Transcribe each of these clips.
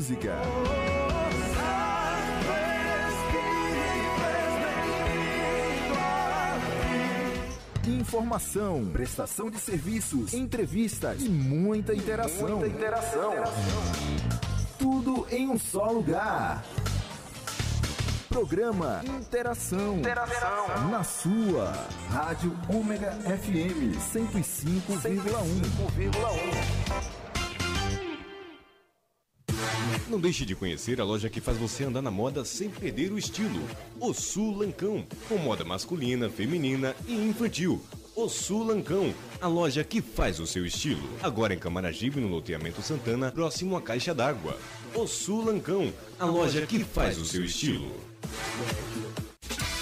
música. Informação, prestação de serviços, entrevistas e muita interação. Muita interação. Tudo em um só lugar. Programa Interação. Interação. Na sua. Rádio Ômega FM 105,1. Não deixe de conhecer a loja que faz você andar na moda sem perder o estilo. O Sul Lancão, com moda masculina, feminina e infantil. O Sul Lancão, a loja que faz o seu estilo. Agora em Camaragibe, no loteamento Santana, próximo à Caixa d'Água. O Sul Lancão, a loja que faz o seu estilo.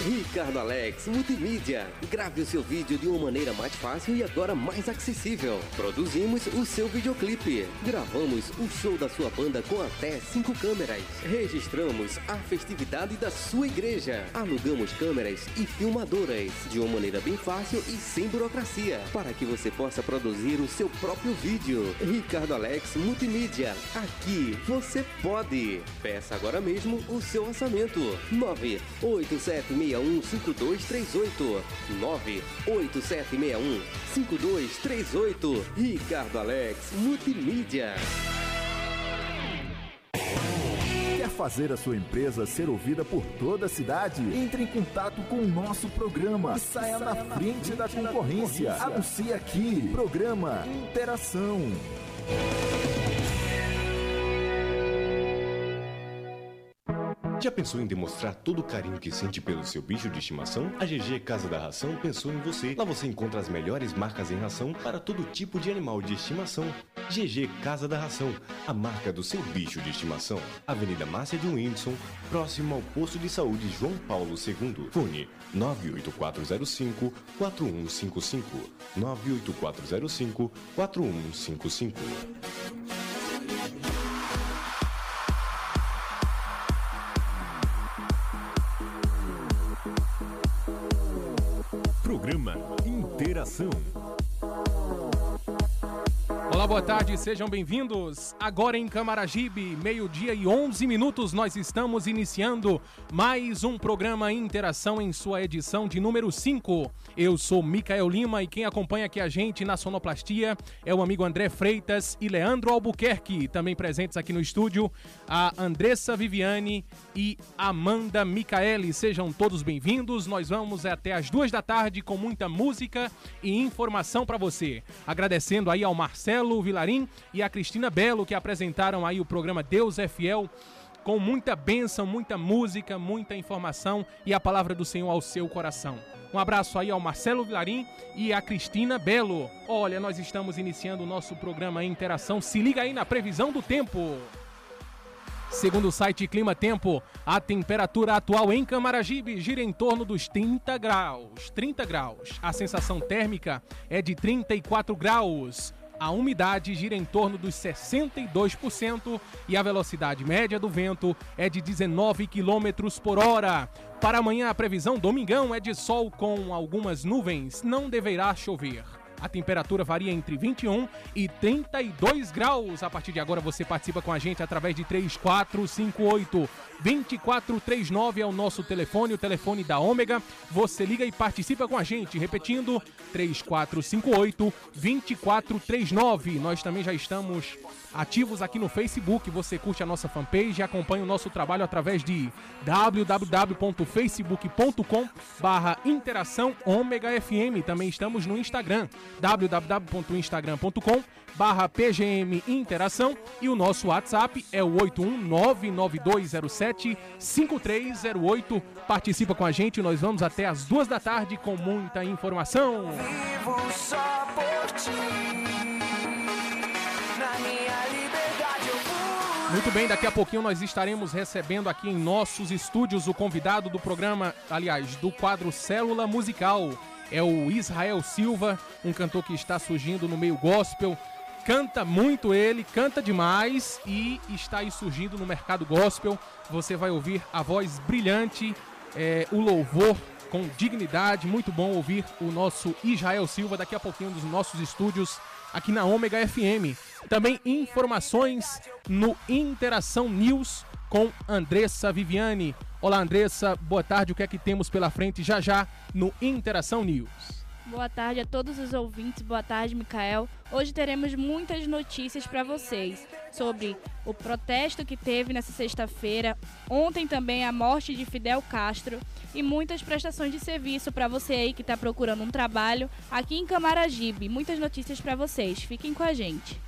Ricardo Alex Multimídia. Grave o seu vídeo de uma maneira mais fácil e agora mais acessível. Produzimos o seu videoclipe. Gravamos o show da sua banda com até cinco câmeras. Registramos a festividade da sua igreja. Alugamos câmeras e filmadoras de uma maneira bem fácil e sem burocracia para que você possa produzir o seu próprio vídeo. Ricardo Alex Multimídia. Aqui você pode. Peça agora mesmo o seu orçamento. 98761 5238 98761 5238 Ricardo Alex Multimídia. Quer fazer a sua empresa ser ouvida por toda a cidade? Entre em contato com o nosso programa e saia na frente da concorrência. Anuncie aqui. Programa Interação. Já pensou em demonstrar todo o carinho que sente pelo seu bicho de estimação? A GG Casa da Ração pensou em você. Lá você encontra as melhores marcas em ração para todo tipo de animal de estimação. GG Casa da Ração, a marca do seu bicho de estimação. Avenida Márcia de Whindersson, próximo ao posto de saúde João Paulo II. Fone 98405 4155 98405 4155. Programa Interação. Olá, boa tarde, sejam bem-vindos. Agora em Camaragibe, meio-dia e 11 minutos, nós estamos iniciando mais um programa Interação em sua edição de número 5. Eu sou Micael Lima e quem acompanha aqui a gente na sonoplastia é o amigo André Freitas e Leandro Albuquerque, também presentes aqui no estúdio, a Andressa Viviane e Amanda Micaeli. Sejam todos bem-vindos. Nós vamos até as duas da tarde com muita música e informação para você. Agradecendo aí ao Marcelo Vilarim e a Cristina Belo que apresentaram aí o programa Deus é Fiel com muita bênção, muita música, muita informação e a palavra do Senhor ao seu coração. Um abraço aí ao Marcelo Vilarim e à Cristina Belo. Olha, nós estamos iniciando o nosso programa Interação. Se liga aí na previsão do tempo. Segundo o site Clima Tempo, a temperatura atual em Camaragibe gira em torno dos 30 graus. 30 graus. A sensação térmica é de 34 graus. A umidade gira em torno dos 62% e a velocidade média do vento é de 19 km por hora. Para amanhã, a previsão domingão é de sol com algumas nuvens. Não deverá chover. A temperatura varia entre 21 e 32 graus. A partir de agora você participa com a gente através de 3458 2439 é o nosso telefone, o telefone da Ômega. Você liga e participa com a gente, repetindo 3458 2439. Nós também já estamos ativos aqui no Facebook. Você curte a nossa fanpage e acompanha o nosso trabalho através de www.facebook.com barra interação ômega FM. Também estamos no Instagram, www.instagram.com barra pgm interação e o nosso WhatsApp é o 8199207 5308. Participa com a gente, nós vamos até as duas da tarde com muita informação. Vivo só por ti. Na minha liberdade eu. Muito bem, daqui a pouquinho nós estaremos recebendo aqui em nossos estúdios o convidado do programa, aliás, do quadro Célula Musical. É o Israel Silva, um cantor que está surgindo no meio gospel. Canta muito ele, canta demais e está aí surgindo no mercado gospel. Você vai ouvir a voz brilhante, é, o louvor com dignidade. Muito bom ouvir o nosso Israel Silva daqui a pouquinho dos nossos estúdios aqui na Ômega FM. Também informações no Interação News com Andressa Viviane. Olá, Andressa, boa tarde. O que é que temos pela frente já já no Interação News? Boa tarde a todos os ouvintes, boa tarde, Micael. Hoje teremos muitas notícias para vocês sobre o protesto que teve nessa sexta-feira, ontem também a morte de Fidel Castro e muitas prestações de serviço para você aí que está procurando um trabalho aqui em Camaragibe. Muitas notícias para vocês, fiquem com a gente.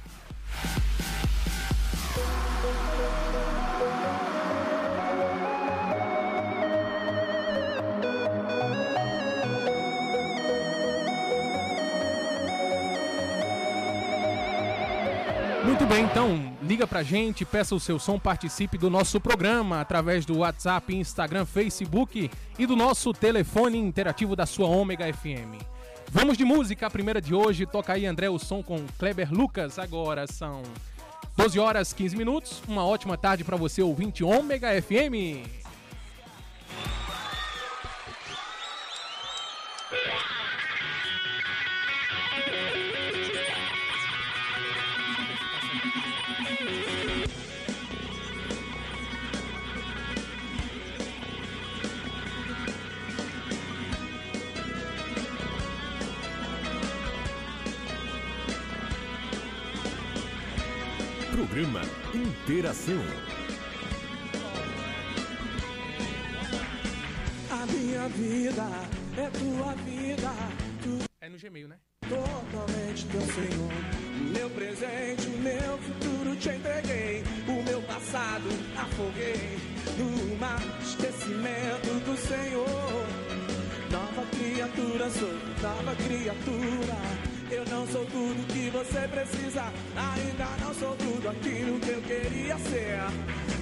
Muito bem, então liga pra gente, peça o seu som, participe do nosso programa através do WhatsApp, Instagram, Facebook e do nosso telefone interativo da sua Ômega FM. Vamos de música, a primeira de hoje, toca aí André o som com Kleber Lucas. Agora são 12 horas 15 minutos. Uma ótima tarde para você, ouvinte Ômega FM. Programa Interação. A minha vida é tua vida, tu É no Gmail, né? totalmente teu Senhor. O meu presente, o meu futuro te entreguei. O meu passado afoguei no mar esquecimento do Senhor. Nova criatura sou, nova criatura. Eu não sou tudo que você precisa, ainda não sou tudo aquilo que eu queria ser.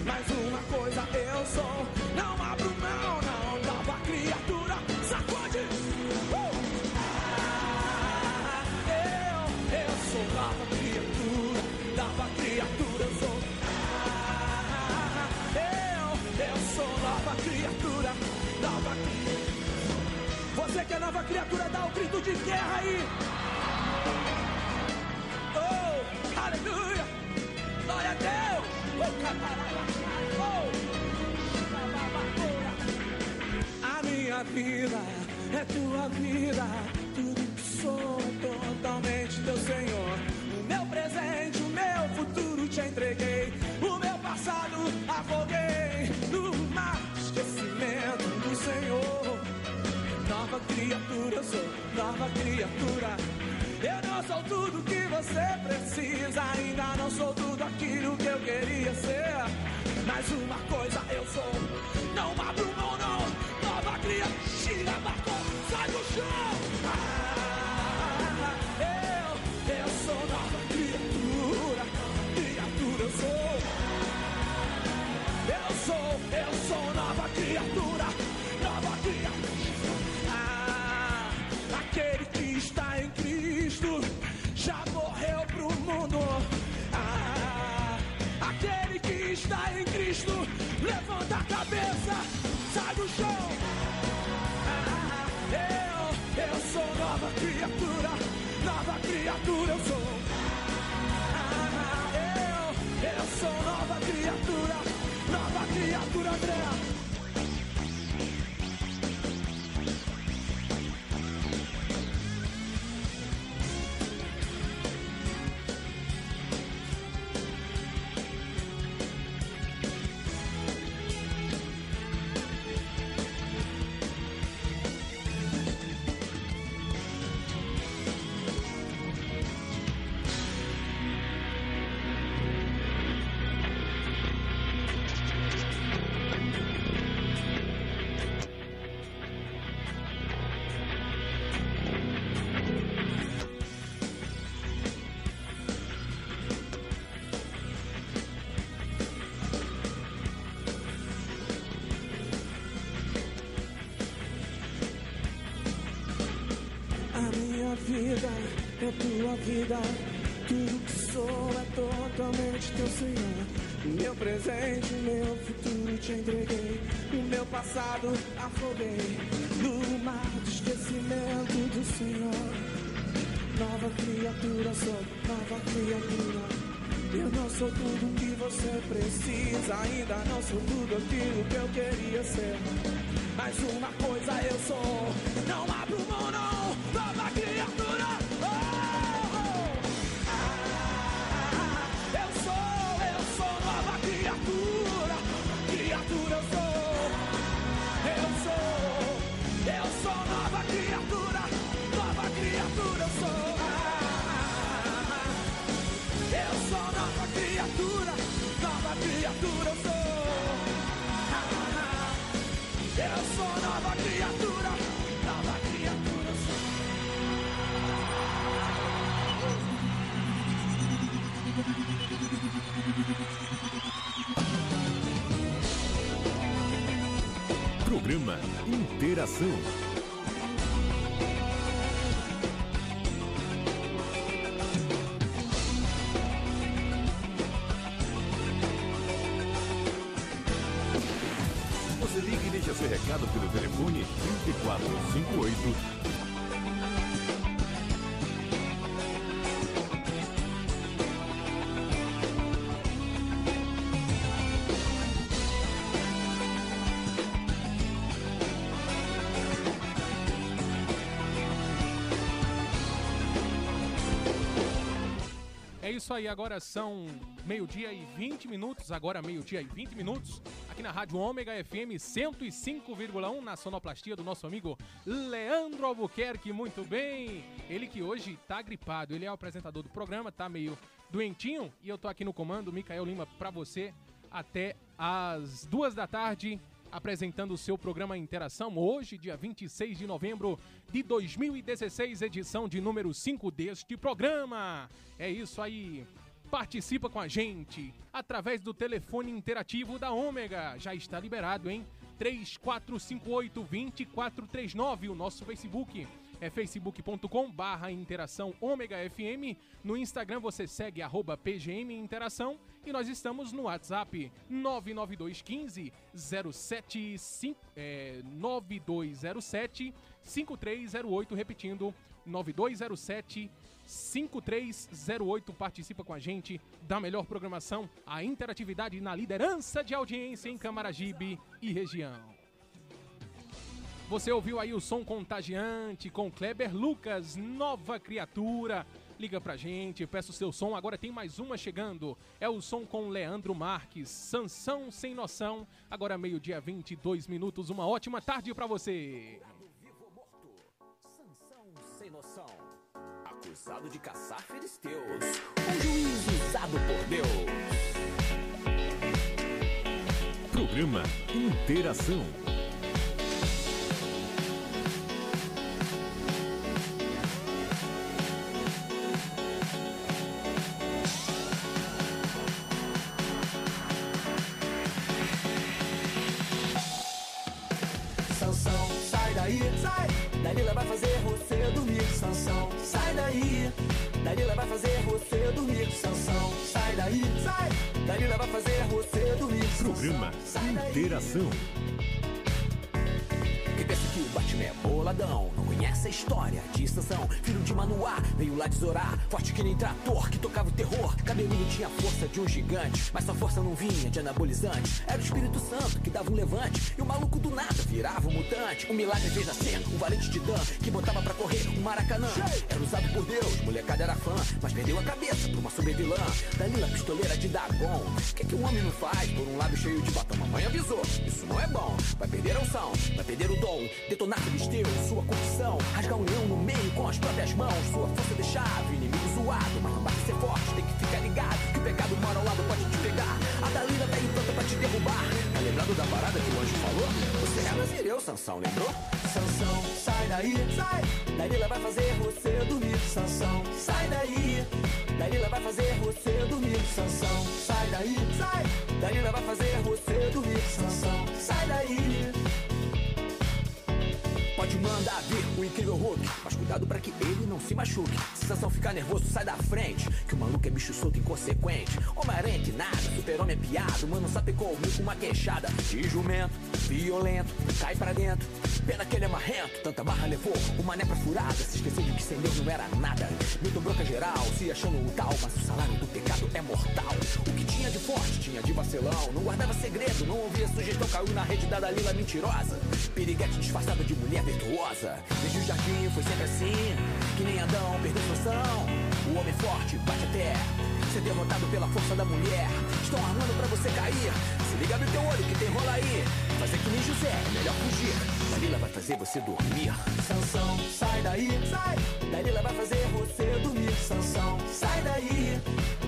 Mas uma coisa eu sou, não abro mão, não. Nova criatura, sacode! Uh! Ah, eu, eu sou nova criatura, nova criatura eu sou. Ah, eu, eu sou nova criatura, nova criatura. Você que é nova criatura, dá um grito de guerra aí. Oh, aleluia! Glória a Deus! Oh, A minha vida é tua vida, tudo que sou totalmente teu Senhor. O meu presente, o meu futuro te entreguei, o meu passado afoguei no mar esquecimento do Senhor. Nova criatura eu sou, nova criatura. Eu não sou tudo que você precisa, ainda não sou tudo aquilo que eu queria ser. Mas uma coisa eu sou, não abro mão não. Nova criatura, marcou, sai do chão. Cabeça, sai do chão. Ah, eu, eu sou nova criatura, nova criatura eu sou. Tudo que sou é totalmente teu Senhor. Meu presente, meu futuro te entreguei, o meu passado afoguei no mar de esquecimento do Senhor. Nova criatura sou, nova criatura, Eu não sou tudo que você precisa, ainda não sou tudo aquilo que eu queria ser. Mas uma coisa eu sou, não Interação. Isso aí, agora são meio-dia e 20 minutos, agora meio-dia e 20 minutos, aqui na Rádio Ômega FM 105,1, na sonoplastia do nosso amigo Leandro Albuquerque, muito bem. Ele que hoje tá gripado, ele é o apresentador do programa, tá meio doentinho, e eu tô aqui no comando, Micael Lima, pra você, até às duas da tarde, apresentando o seu programa Interação, hoje, dia 26 de novembro de 2016, edição de número 5 deste programa. É isso aí. Participa com a gente através do telefone interativo da Ômega. Já está liberado, hein? 3458-2439, o nosso Facebook. É facebook.com barra interação ômega FM. No Instagram você segue arroba PGM Interação. E nós estamos no WhatsApp 99215 075 é, 9207 5308, repetindo 9207 5308 participa com a gente da melhor programação, a interatividade na liderança de audiência em Camaragibe e região. Você ouviu aí o som contagiante com Kleber Lucas, nova criatura. Liga pra gente, peça o seu som. Agora tem mais uma chegando. É o som com Leandro Marques, Sansão Sem Noção. Agora meio-dia, 22 minutos. Uma ótima tarde pra você. vivo ou morto. Sansão sem noção. Acusado de caçar filisteus. Um juiz usado por Deus. Programa Interação. Programa. Interação. Que o Batman é boladão. Não conhece a história de Sansão. Filho de Manoá, veio lá de Zorá Forte que nem trator, que tocava o terror. Cabeludo tinha força de um gigante Mas sua força não vinha de anabolizante. Era o Espírito Santo que dava um levante E o maluco do nada virava um mutante. Um milagre fez nascer, um valente titã Que botava pra correr um maracanã. Era usado por Deus, molecada era fã Mas perdeu a cabeça pra uma sobrevilã Dalila, pistoleira de Dagon. O que, que um homem não faz por um lábio cheio de batom? Mamãe avisou, isso não é bom. Vai perder a unção, vai perder o dom Detonar filisteu, sua corrupção Rasgar um leão no meio com as próprias mãos Sua força deixava o inimigo zoado Mas não basta ser forte, tem que ficar ligado Que o pecado mora ao lado, pode te pegar A Dalila tá aí pronta pra te derrubar Tá lembrado da parada que o anjo falou? Você é nazireu, Sansão, lembrou? Sansão, sai daí, sai. Dalila vai fazer você dormir. Sansão, sai daí. Dalila vai fazer você dormir. Sansão, sai daí, sai. Dalila vai fazer você dormir. Sansão, sai daí. Pode mandar vir o incrível Hulk. Mas cuidado pra que ele não se machuque. Sensação ficar nervoso, sai da frente. Que o maluco é bicho solto inconsequente. Homem-aranha que nada, super-homem é piado. Mano, sapecou o com uma queixada. De jumento, violento, cai pra dentro. Pena que ele é marrento, tanta barra levou. Mané pra furada, se esqueceu de que sem Deus não era nada. Milton broca geral, se achando o tal. Mas o salário do pecado é mortal. O que tinha de forte, tinha de vacilão. Não guardava segredo, não ouvia sugestão. Caiu na rede da Dalila mentirosa. Piriguete disfarçada de mulher virtuosa. Desde o jardim foi sempre assim. Que nem Adão, perdeu noção. O homem forte bate até ser derrotado pela força da mulher. Estão armando pra você cair. Se liga, abre teu olho que tem rola aí. Fazer que nem José, é melhor fugir. Dalila vai fazer você dormir. Sansão, sai daí, sai. Dalila vai fazer você dormir. Sansão, sai daí.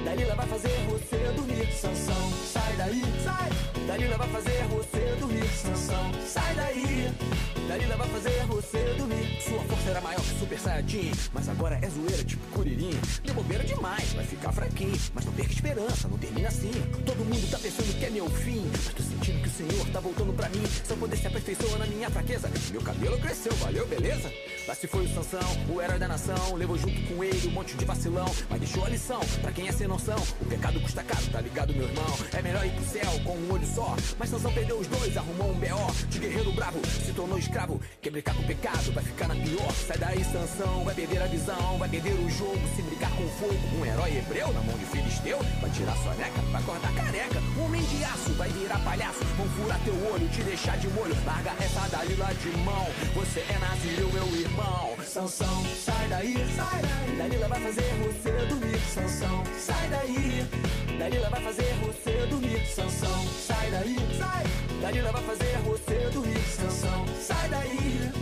Dalila vai fazer você dormir. Sansão, sai daí, sai. Dalila vai fazer você dormir. Sansão, sai daí. Dalila vai fazer você dormir. Sua força era maior que Super Saiyajin, mas agora é zoeira tipo Curirim. Deu bobeira demais, vai ficar fraquinho. Mas não perca esperança, não termina assim. Todo mundo tá pensando que é meu fim, mas tô sentindo que o Senhor tá voltando pra mim. Seu poder se aperfeiçoa na minha fraqueza. Meu cabelo cresceu, valeu, beleza? Lá se foi o Sansão, o herói da nação. Levou junto com ele um monte de vacilão, mas deixou a lição pra quem é sem noção. O pecado custa caro, tá ligado, meu irmão? É melhor ir pro céu com um olho só. Mas Sansão perdeu os dois, arrumou um BO. De guerreiro bravo, se tornou escravo. Quer brincar com o pecado, vai ficar na pior. Sai daí, Sansão, vai perder a visão, vai perder o jogo. Se brincar com fogo, um herói hebreu na mão de filisteu. Vai tirar sua neca, vai acordar careca. Homem de aço, vai virar palhaço. Vão furar teu olho, te deixar de molho. Larga essa Dalila de mão. Você é Nazireu, meu irmão. Sansão, sai daí, sai daí. Dalila vai fazer você dormir. Sansão, sai daí. Dalila vai fazer você dormir. Sansão, sai daí, sai. Dalila vai fazer você dormir. Sansão, sai daí.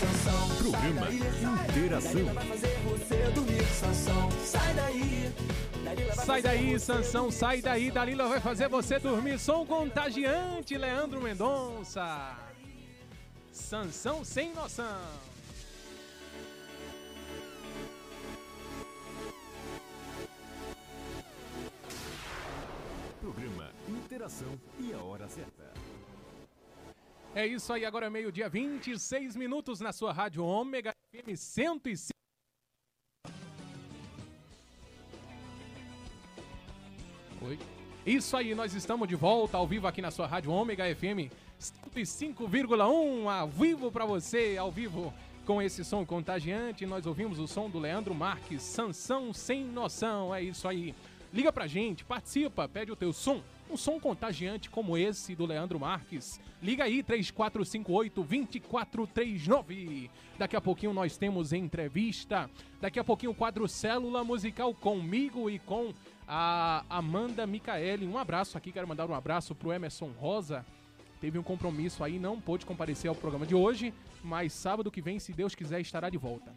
Sansão, Programa sai daí, sai. Interação. Dalila vai fazer você dormir. Sansão, sai daí. Sai daí, Sansão, sai daí. Dalila vai fazer você dormir. Som contagiante, Leandro Mendonça. Sansão sem noção. E a hora certa. É isso aí, agora é meio-dia, 26 minutos na sua rádio Ômega FM 105. Oi. Isso aí, nós estamos de volta ao vivo aqui na sua rádio Ômega FM 105,1 ao vivo pra você, ao vivo com esse som contagiante. Nós ouvimos o som do Leandro Marques, Sansão sem noção. É isso aí. Liga pra gente, participa, pede o teu som. Um som contagiante como esse do Leandro Marques. Liga aí, 3458-2439. Daqui a pouquinho nós temos entrevista. Daqui a pouquinho o quadro Célula Musical comigo e com a Amanda Micaeli. Um abraço aqui, quero mandar um abraço pro Emerson Rosa. Teve um compromisso aí, não pôde comparecer ao programa de hoje, mas sábado que vem, se Deus quiser, estará de volta.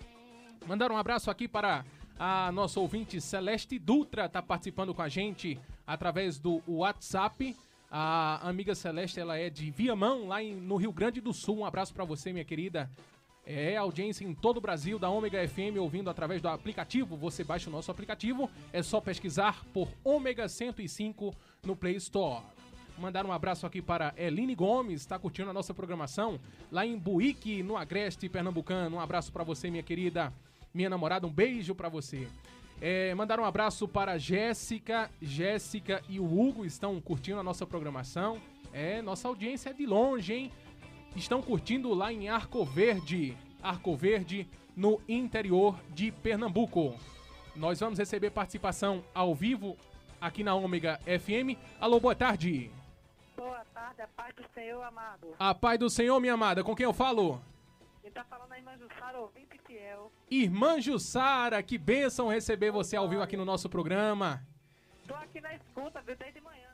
Mandar um abraço aqui para a nossa ouvinte Celeste Dutra, tá participando com a gente através do WhatsApp. A amiga Celeste, ela é de Viamão, lá em- no Rio Grande do Sul. Um abraço para você, minha querida. É audiência em todo o Brasil da Ômega FM, ouvindo através do aplicativo. Você baixa o nosso aplicativo, é só pesquisar por Ômega 105 no Play Store. Mandar um abraço aqui para Eline Gomes, está curtindo a nossa programação lá em Buíque, no Agreste Pernambucano. Um abraço para você, minha querida, minha namorada, um beijo para você. É, mandar um abraço para Jéssica, Jéssica e o Hugo estão curtindo a nossa programação. É, nossa audiência é de longe, hein? Estão curtindo lá em Arco Verde, Arco Verde, no interior de Pernambuco. Nós vamos receber participação ao vivo aqui na Ômega FM. Alô, boa tarde. Boa tarde, a paz do Senhor, amado. A paz do Senhor, minha amada, com quem eu falo? Quem tá falando aí, Manjussara, ouvinte fiel. Irmã Jussara, que bênção receber você ao vivo aqui no nosso programa. Tô aqui na escuta, viu, desde manhã?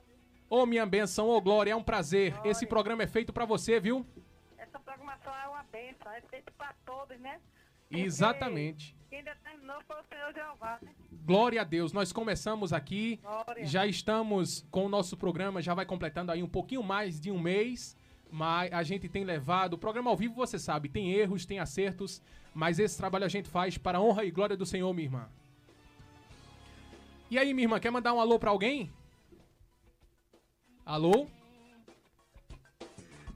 Ô, minha benção, ô, Glória, é um prazer. Esse programa é feito pra você, viu? Essa programação é uma benção, é feita pra todos, né? Porque Exatamente. Quem determinou foi o Senhor Jeová, né? Glória a Deus, nós começamos aqui, Glória. já estamos com o nosso programa, já vai completando aí um pouquinho mais de um mês, mas a gente tem levado, o programa ao vivo você sabe, tem erros, tem acertos, mas esse trabalho a gente faz para a honra e glória do Senhor, minha irmã. E aí, minha irmã, quer mandar um alô pra alguém? Alô?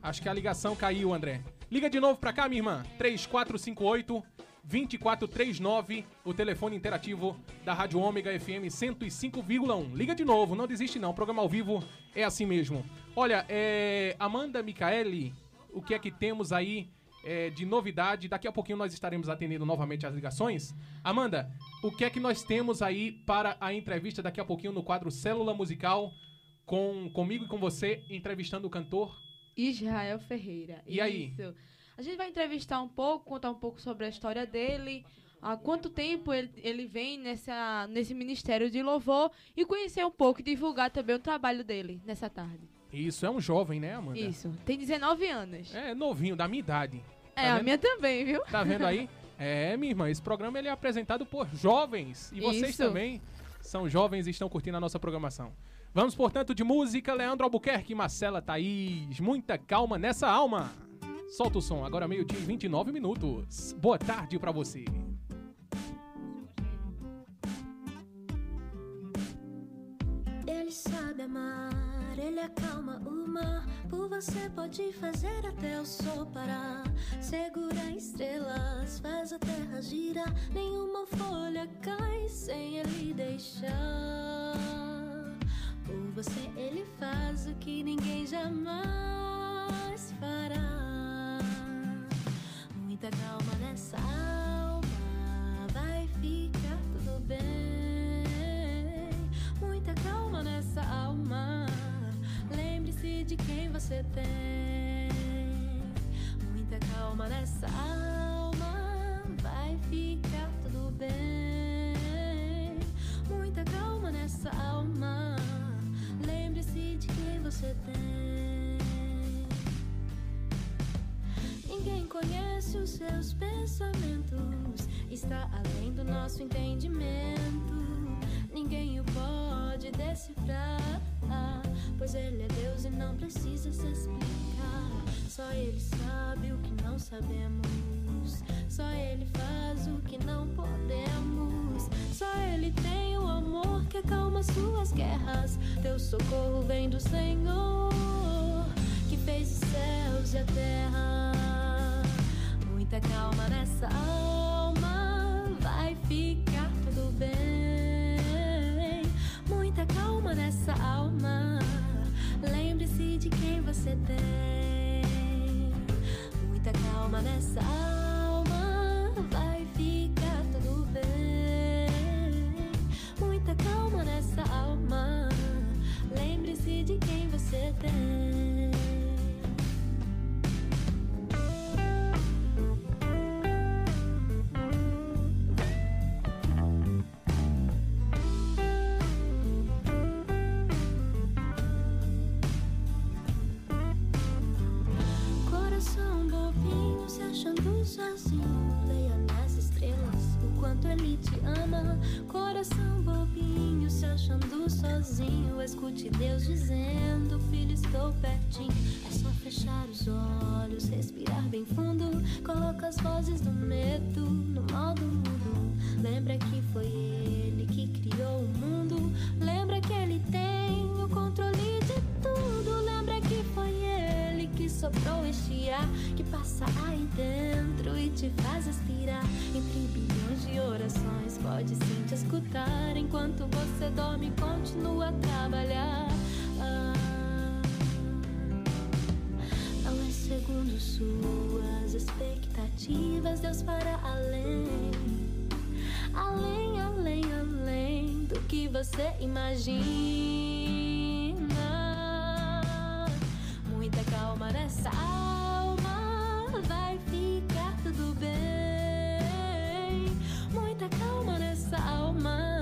Acho que a ligação caiu, André. Liga de novo pra cá, minha irmã. 3458 2439, o telefone interativo da Rádio Ômega FM 105,1. Liga de novo, não desiste não. O programa ao vivo é assim mesmo. Olha, é, Amanda Micaeli, o que é que temos aí é, de novidade? Daqui a pouquinho nós estaremos atendendo novamente as ligações. Amanda, o que é que nós temos aí para a entrevista daqui a pouquinho no quadro Célula Musical com comigo e com você entrevistando o cantor Israel Ferreira. E aí? Isso. A gente vai entrevistar um pouco, contar um pouco sobre a história dele, há quanto tempo ele, ele vem nessa, nesse ministério de louvor e conhecer um pouco e divulgar também o trabalho dele nessa tarde. Isso, é um jovem, né, Amanda? Isso, tem 19 anos. É novinho, da minha idade. É, Tá a vendo? minha também, viu? Tá vendo aí? É, minha irmã, esse programa ele é apresentado por jovens. E vocês Isso. também são jovens e estão curtindo a nossa programação. Vamos, portanto, de música, Leandro Albuquerque e Marcela Thaís. Muita calma nessa alma. Solta o som, agora meio-dia e 29 minutos. Boa tarde pra você. Ele sabe amar, ele acalma o mar. Por você pode fazer até o sol parar. Segura estrelas, faz a terra girar. Nenhuma folha cai sem ele deixar. Por você ele faz o que ninguém jamais fará. Muita calma nessa alma, vai ficar tudo bem. De quem você tem. Muita calma nessa alma, vai ficar tudo bem. Muita calma nessa alma, lembre-se de quem você tem. Ninguém conhece os seus pensamentos, está além do nosso entendimento. Ninguém o pode decifrar, pois ele é Deus e não precisa se explicar. Só ele sabe o que não sabemos, só ele faz o que não podemos. Só ele tem o amor que acalma suas guerras. Teu socorro vem do Senhor que fez os céus e a terra. Muita calma nessa alma, vai ficar Muita calma nessa alma, lembre-se de quem você tem. Muita calma nessa alma, vai ficar tudo bem. Muita calma nessa alma, lembre-se de quem você tem. Sozinho. Leia nas estrelas o quanto ele te ama. Coração bobinho se achando sozinho. Escute Deus dizendo: Filho, estou pertinho. É só fechar os olhos, respirar bem fundo. Coloca as vozes do medo no modo mudo. Lembra que foi ele que criou o mundo. Lembra que ele tem o controle de tudo. Lembra que foi ele que soprou este ar passa aí dentro e te faz aspirar. Entre bilhões de orações, pode sim te escutar enquanto você dorme. Continua a trabalhar. Ah, não é segundo suas expectativas, Deus fará além. Além, além, além do que você imagina. Muita calma nessa vai ficar tudo bem. Muita calma nessa alma,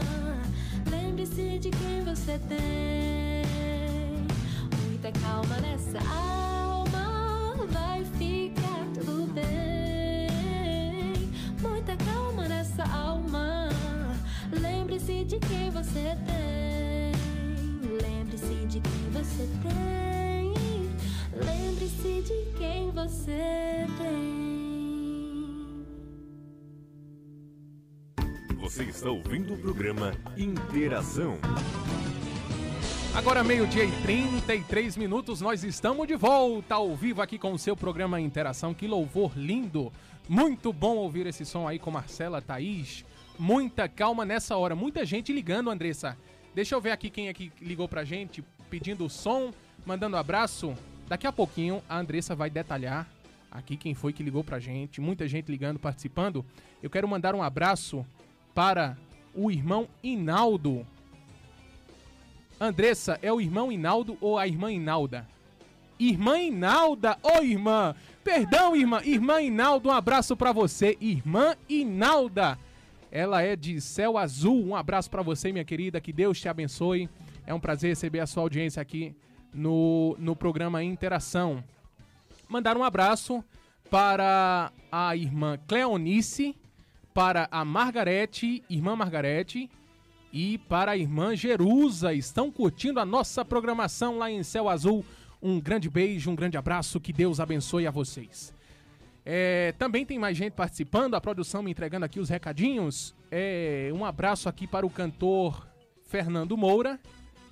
lembre-se de quem você tem. Muita calma nessa alma, vai ficar tudo bem. Muita calma nessa alma, lembre-se de quem você tem. Lembre-se de quem você tem. De quem você tem. Você está ouvindo o programa Interação. Agora, meio-dia e 33 minutos, nós estamos de volta ao vivo aqui com o seu programa Interação. Que louvor lindo! Muito bom ouvir esse som aí com Marcela Thaís. Muita calma nessa hora. Muita gente ligando, Andressa. Deixa eu ver aqui quem é que ligou pra gente, pedindo o som, mandando abraço. Daqui a pouquinho a Andressa vai detalhar aqui quem foi que ligou pra gente. Muita gente ligando, participando. Eu quero mandar um abraço para o irmão Inaldo. Andressa, é o irmão Inaldo ou a irmã Inalda? Irmã Inalda, ô oh, irmã! Perdão, irmã. Irmã Inaldo, um abraço para você. Irmã Inalda. Ela é de Céu Azul. Um abraço para você, minha querida. Que Deus te abençoe. É um prazer receber a sua audiência aqui no, no programa Interação. Mandar um abraço para a irmã Cleonice, para a Margarete, irmã Margarete, e para a irmã Jerusa. Estão curtindo a nossa programação lá em Céu Azul. Um grande beijo, um grande abraço, que Deus abençoe a vocês. É, também tem mais gente participando, a produção me entregando aqui os recadinhos. É, um abraço aqui para o cantor Fernando Moura,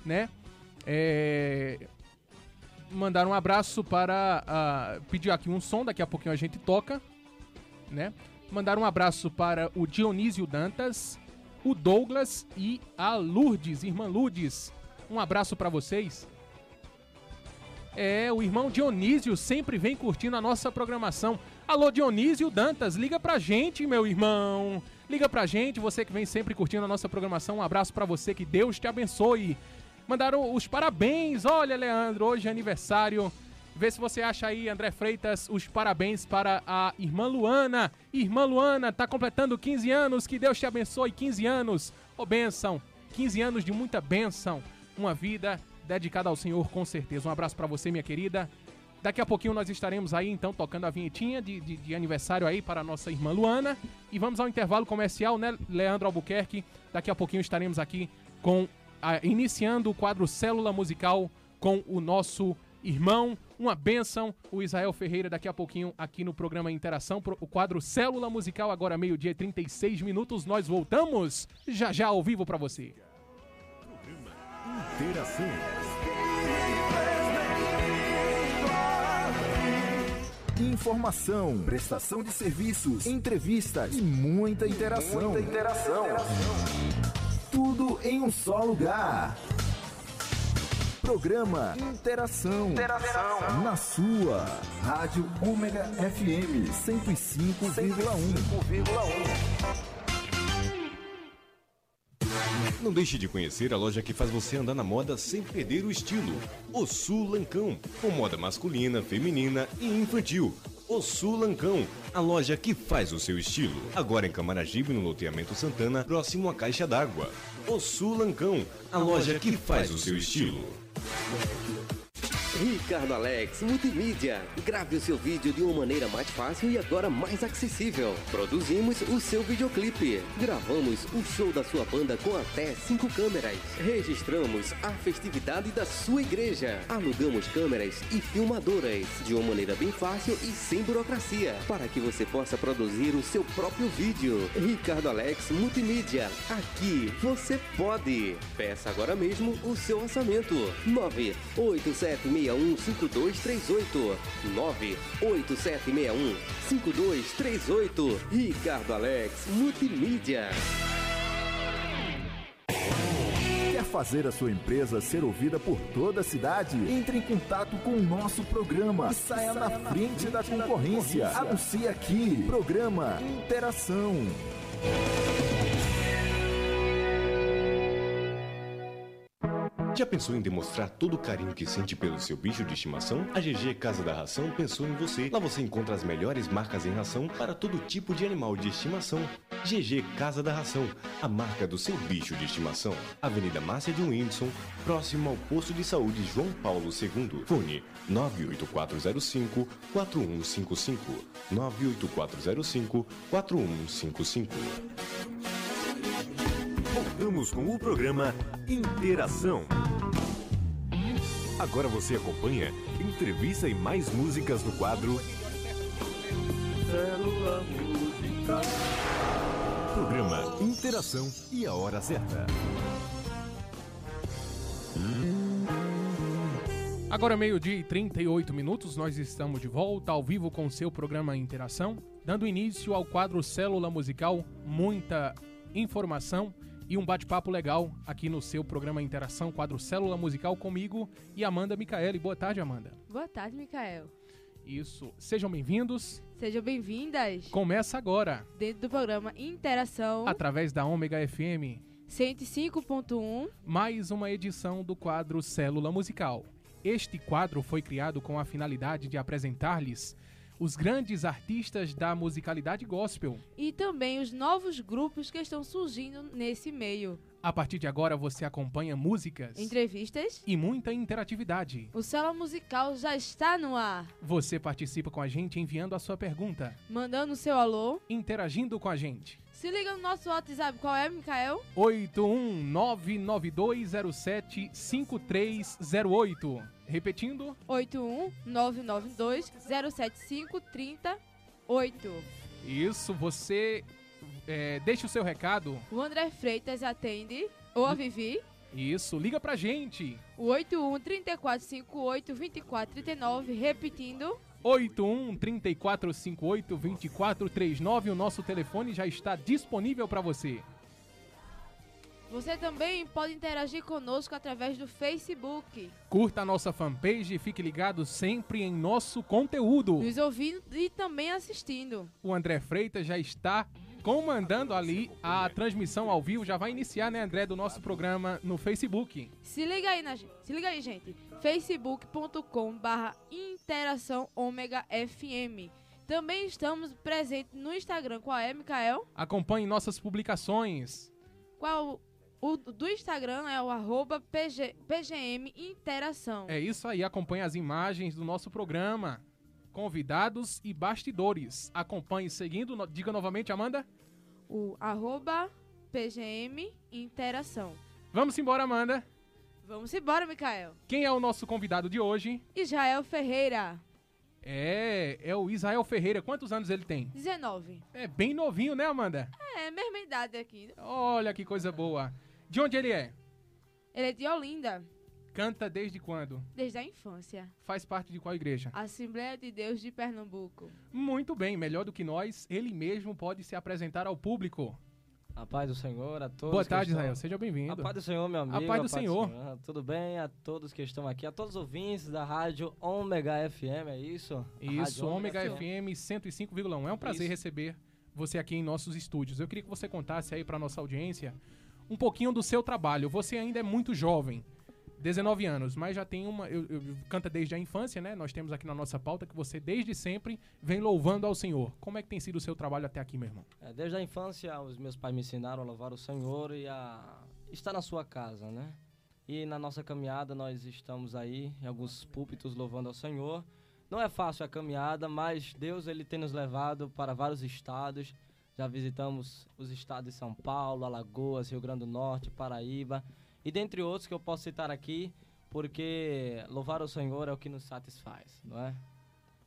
né? É, mandar um abraço para uh, pedir aqui um som, daqui a pouquinho a gente toca, né? Mandar um abraço para o Dionísio Dantas, o Douglas e a Lourdes, irmã Lourdes. Um abraço para vocês. É, o irmão Dionísio sempre vem curtindo a nossa programação. Alô, Dionísio Dantas, liga pra gente, meu irmão. Liga pra gente, você que vem sempre curtindo a nossa programação. Um abraço para você, que Deus te abençoe. Mandaram os parabéns. Olha, Leandro, hoje é aniversário. Vê se você acha aí, André Freitas, os parabéns para a irmã Luana. Irmã Luana, tá completando 15 anos. Que Deus te abençoe. 15 anos. Ô, oh, bênção. 15 anos de muita bênção. Uma vida dedicada ao Senhor, com certeza. Um abraço para você, minha querida. Daqui a pouquinho nós estaremos aí, então, tocando a vinhetinha de, de, de, aniversário aí para a nossa irmã Luana. E vamos ao intervalo comercial, né, Leandro Albuquerque? Daqui a pouquinho estaremos aqui com iniciando o quadro Célula Musical com o nosso irmão, uma benção, o Israel Ferreira, daqui a pouquinho aqui no programa Interação, o quadro Célula Musical, agora meio-dia e 36 minutos. Nós voltamos já já ao vivo para você. Interação. Informação, prestação de serviços, entrevistas e muita interação. Muita interação. Tudo em um só lugar. Programa Interação. Interação. Na sua Rádio Ômega FM 105,1. Não deixe de conhecer a loja que faz você andar na moda sem perder o estilo. O Sul Lancão, com moda masculina, feminina e infantil. O Sul Lancão, a loja que faz o seu estilo. Agora em Camaragibe, no loteamento Santana, próximo à Caixa d'Água. O Sul Lancão, a loja que faz o seu estilo. Ricardo Alex Multimídia. Grave o seu vídeo de uma maneira mais fácil e agora mais acessível. Produzimos o seu videoclipe. Gravamos o show da sua banda com até cinco câmeras. Registramos a festividade da sua igreja. Alugamos câmeras e filmadoras de uma maneira bem fácil e sem burocracia para que você possa produzir o seu próprio vídeo. Ricardo Alex Multimídia. Aqui você pode. Peça agora mesmo o seu orçamento. 98761 5238 98761 5238 Ricardo Alex Multimídia. Quer fazer a sua empresa ser ouvida por toda a cidade? Entre em contato com o nosso programa e saia, na, frente, da, concorrência. Anuncie aqui. Programa Interação. Já pensou em demonstrar todo o carinho que sente pelo seu bicho de estimação? A GG Casa da Ração pensou em você. Lá você encontra as melhores marcas em ração para todo tipo de animal de estimação. GG Casa da Ração, a marca do seu bicho de estimação. Avenida Márcia de Whindersson, próximo ao posto de saúde João Paulo II. Fone 98405 4155 98405 4155. Com o programa Interação. Agora você acompanha entrevista e mais músicas no quadro Célula Musical. Programa Interação e a hora certa. Agora, meio-dia e 38 minutos, nós estamos de volta ao vivo com seu programa Interação, dando início ao quadro Célula Musical, muita informação e um bate-papo legal aqui no seu programa Interação, quadro Célula Musical comigo e Amanda Micaele. Boa tarde, Amanda. Boa tarde, Micael. Isso. Sejam bem-vindos. Sejam bem-vindas. Começa agora. Dentro do programa Interação. Através da Ômega FM. 105.1. Mais uma edição do quadro Célula Musical. Este quadro foi criado com a finalidade de apresentar-lhes os grandes artistas da musicalidade gospel. E também os novos grupos que estão surgindo nesse meio. A partir de agora você acompanha músicas, entrevistas e muita interatividade. O Célula Musical já está no ar. Você participa com a gente enviando a sua pergunta, mandando seu alô, interagindo com a gente. Se liga no nosso WhatsApp, qual é, Mikael? 81992075308. Repetindo? 81992075338. Isso, você é, deixa o seu recado. O André Freitas atende, ou a Vivi. Isso, liga pra gente. O 81 3458 2439, repetindo. 81 3458 2439. O nosso telefone já está disponível para você. Você também pode interagir conosco através do Facebook. Curta a nossa fanpage e fique ligado sempre em nosso conteúdo. Nos ouvindo e também assistindo. O André Freitas já está comandando ali a transmissão ao vivo. Já vai iniciar, né, André, do nosso programa no Facebook. Se liga aí, na, se liga aí, gente. facebook.com barra interação ômega FM. Também estamos presentes no Instagram. Qual é, Mikael? Acompanhe nossas publicações. Qual o do Instagram é o arroba PG, PGM Interação. É isso aí, acompanhe as imagens do nosso programa, convidados e bastidores. Acompanhe seguindo, diga novamente, Amanda. O arroba PGM Interação. Vamos embora, Amanda. Vamos embora, Mikael. Quem é o nosso convidado de hoje? Israel Ferreira. É, é o Israel Ferreira. Quantos anos ele tem? 19. É bem novinho, né, Amanda? É, mesma idade aqui. Olha que coisa boa. De onde ele é? Ele é de Olinda. Canta desde quando? Desde a infância. Faz parte de qual igreja? Assembleia de Deus de Pernambuco. Muito bem, melhor do que nós, ele mesmo pode se apresentar ao público. A paz do Senhor a todos. Boa tarde, Israel. Seja bem-vindo. A paz do Senhor, meu amigo. A paz do a paz Senhor. Do Senhor. Tudo bem? A todos que estão aqui, a todos os ouvintes da rádio Ômega FM, é isso? Isso, Ômega FM 105,1. É um prazer isso. receber você aqui em nossos estúdios. Eu queria que você contasse aí para nossa audiência um pouquinho do seu trabalho. Você ainda é muito jovem, 19 anos, mas já tem uma. Eu, eu, canta desde a infância, né? Nós temos aqui na nossa pauta que você desde sempre vem louvando ao Senhor. Como é que tem sido o seu trabalho até aqui, meu irmão? É, desde a infância, os meus pais me ensinaram a louvar o Senhor e a estar na sua casa, né? E na nossa caminhada nós estamos aí em alguns púlpitos louvando ao Senhor. Não é fácil a caminhada, mas Deus ele tem nos levado para vários estados já visitamos os estados de São Paulo, Alagoas, Rio Grande do Norte, Paraíba e dentre outros que eu posso citar aqui, porque louvar o Senhor é o que nos satisfaz, não é?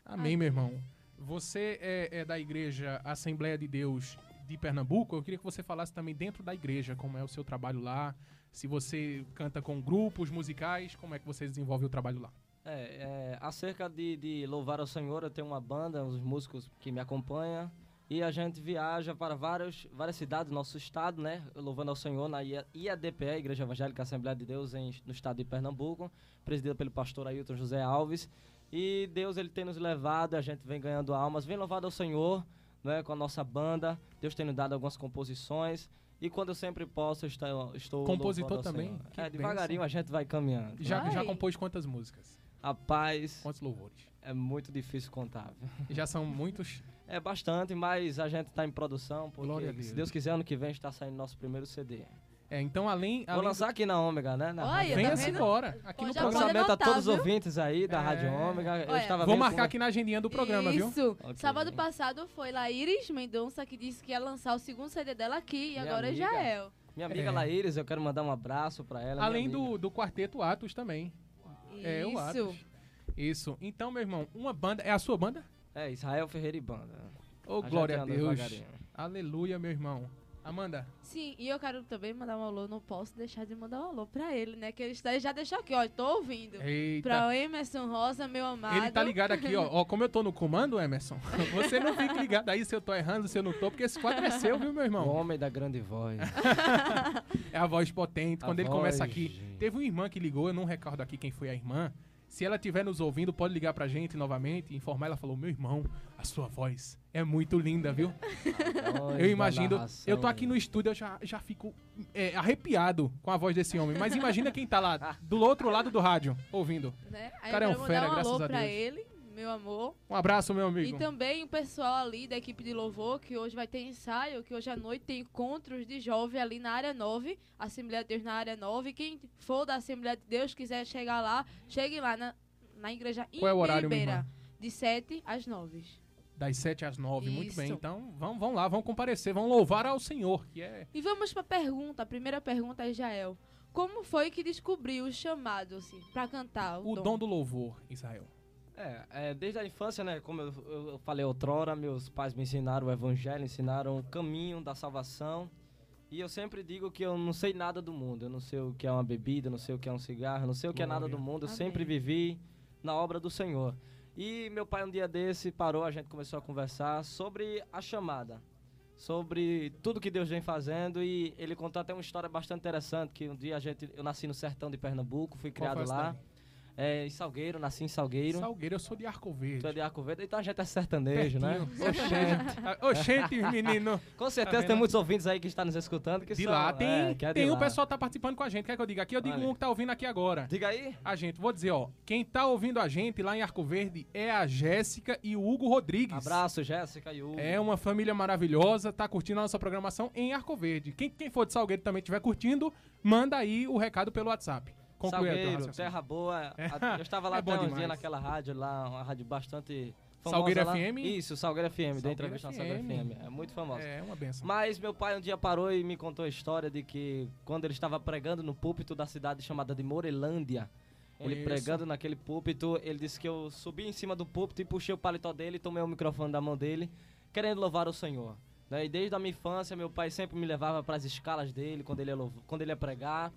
Amém, meu irmão. Você é, é da igreja Assembleia de Deus de Pernambuco. Eu queria que você falasse também dentro da igreja como é o seu trabalho lá. Se você canta com grupos musicais, como é que você desenvolve o trabalho lá? É, é acerca de, de louvar ao Senhor, eu tenho uma banda, os músicos que me acompanham e a gente viaja para várias, várias cidades do nosso estado, né? Louvando ao Senhor na IADPE, Igreja Evangélica Assembleia de Deus, em, no estado de Pernambuco, presidida pelo pastor Ailton José Alves. E Deus ele tem nos levado, a gente vem ganhando almas, vem louvado ao Senhor, né? Com a nossa banda. Deus tem nos dado algumas composições. E quando eu sempre posso, eu estou, estou Compositor também? É, devagarinho a gente vai caminhando. Já, já compôs quantas músicas? Rapaz. Quantos louvores? É muito difícil contar. Já são muitos? É bastante, mas a gente está em produção, porque Deus. se Deus quiser, ano que vem está saindo nosso primeiro CD. É, então além. Vou lançar do... aqui na Ômega, né? Na Olha, Venha-se tá embora. Aqui no programa. a todos os ouvintes aí da é... Rádio Ômega. Eu estava Vou marcar aqui na agendinha do programa, Isso. viu? Isso. Okay. Sábado passado foi Laíris Mendonça que disse que ia lançar o segundo CD dela aqui e agora amiga. já é. Minha amiga é. Laíris, eu quero mandar um abraço para ela. Além do, do quarteto Atos também. Isso. É, o Atos. Isso. Então, meu irmão, uma banda. É a sua banda? É, Israel Ferreira e Banda. Ô, oh, glória a Deus. Aleluia, meu irmão. Amanda. Sim, e eu quero também mandar um alô, não posso deixar de mandar um alô pra ele, né? Que ele está- já deixou aqui, ó, tô ouvindo. Eita. Pra o Emerson Rosa, meu amado. Ele tá ligado aqui, ó. ó. Como eu tô no comando, Emerson, você não fica ligado aí se eu tô errando, se eu não tô, porque esse quadro é seu, viu, meu O irmão? homem da grande voz. É a voz potente. A Quando ele voz, começa aqui. gente. Teve uma irmã que ligou, eu não recordo aqui quem foi a irmã. Se ela estiver nos ouvindo, pode ligar pra gente novamente e informar. Ela falou: Meu irmão, a sua voz é muito linda, viu? Eu imagino. narração. Eu tô aqui no estúdio, eu já, já fico é, arrepiado com a voz desse homem. Mas imagina quem tá lá do outro lado do rádio, ouvindo. Né? O cara é um fera, um graças a pra Deus. ele, meu amor. Um abraço, meu amigo. E também o pessoal ali da equipe de louvor, que hoje vai ter ensaio, que hoje à noite tem encontros de jovem ali na área 9, Assembleia de Deus na área 9. Quem for da Assembleia de Deus quiser chegar lá, chegue lá na, na igreja Qual é o horário, irmã? de 7 às 9. Das 7 às 9, muito bem. Isso. Então, vamos, vamos lá, vamos comparecer, vamos louvar ao Senhor, que é. E vamos pra pergunta, a primeira pergunta é Jael. Como foi que descobriu o chamado, assim, pra cantar o, O dom do louvor, Israel. É, é, desde a infância, né, como eu, eu- falei outrora, meus pais me ensinaram o evangelho, ensinaram o caminho da salvação. E eu sempre digo que eu não sei nada do mundo. Eu não sei o que é uma bebida, não sei o que é um cigarro, não sei o que é nada do mundo. Eu Amém. sempre vivi na obra do Senhor. E meu pai um dia desse parou, a gente começou a conversar sobre a chamada. Sobre tudo que Deus vem fazendo e ele contou até uma história bastante interessante, que um dia a gente, eu nasci no sertão de Pernambuco, fui criado lá. cidade? É, em Salgueiro, nasci em Salgueiro. Salgueiro, eu sou de Arco Verde. Tu é de Arco Verde, então a gente é sertanejo, né? Pertinho. Oxente. Oxente, menino. Com Tá certeza vendo? tem muitos ouvintes aí que estão nos escutando que De são, lá, tem, é, é tem o lá. pessoal que tá participando com a gente. Quer que eu diga? Aqui eu digo Olha. um que tá ouvindo aqui agora. Diga aí. A gente, vou dizer, ó. Quem tá ouvindo a gente lá em Arco Verde é a Jéssica e o Hugo Rodrigues. Abraço, Jéssica e Hugo. É uma família maravilhosa, tá curtindo a nossa programação em Arco Verde. Quem, quem for de Salgueiro também estiver curtindo, manda aí o recado pelo WhatsApp. Conclui aí o teu Salgueiro, terra boa. A- Eu estava lá É até um dia naquela rádio lá, uma rádio bastante famosa Salgueiro lá. FM? Isso, Salgueiro FM, dei Salgueiro entrevista na Salgueiro FM. FM. É muito famosa. É uma benção. Mas meu pai um dia parou e me contou a história de que quando ele estava pregando no púlpito da cidade chamada de Morelândia, ele Conheço. pregando naquele púlpito, ele disse que eu subi em cima do púlpito e puxei o paletó dele, tomei o microfone da mão dele, querendo louvar o Senhor. Né? E desde a minha infância, meu pai sempre me levava para as escalas dele quando ele, ia quando ele ia pregar.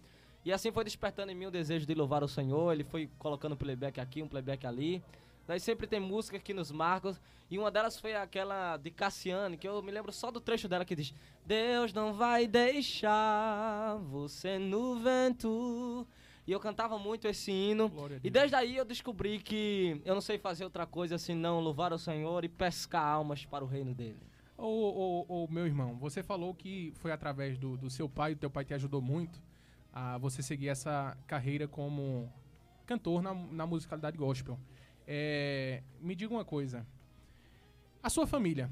E assim foi despertando em mim o desejo de louvar o Senhor. Ele foi colocando um playback aqui, um playback ali. Daí sempre tem música que nos marcam. E uma delas foi aquela de Cassiane, que eu me lembro só do trecho dela que diz: Deus não vai deixar você no vento. E eu cantava muito esse hino. E desde aí eu descobri que eu não sei fazer outra coisa senão louvar o Senhor e pescar almas para o reino dele. Ô, ô, ô, meu irmão, você falou que foi através do, do seu pai, o teu pai te ajudou muito a você seguir essa carreira como cantor na, na musicalidade gospel. É, me diga uma coisa. A sua família,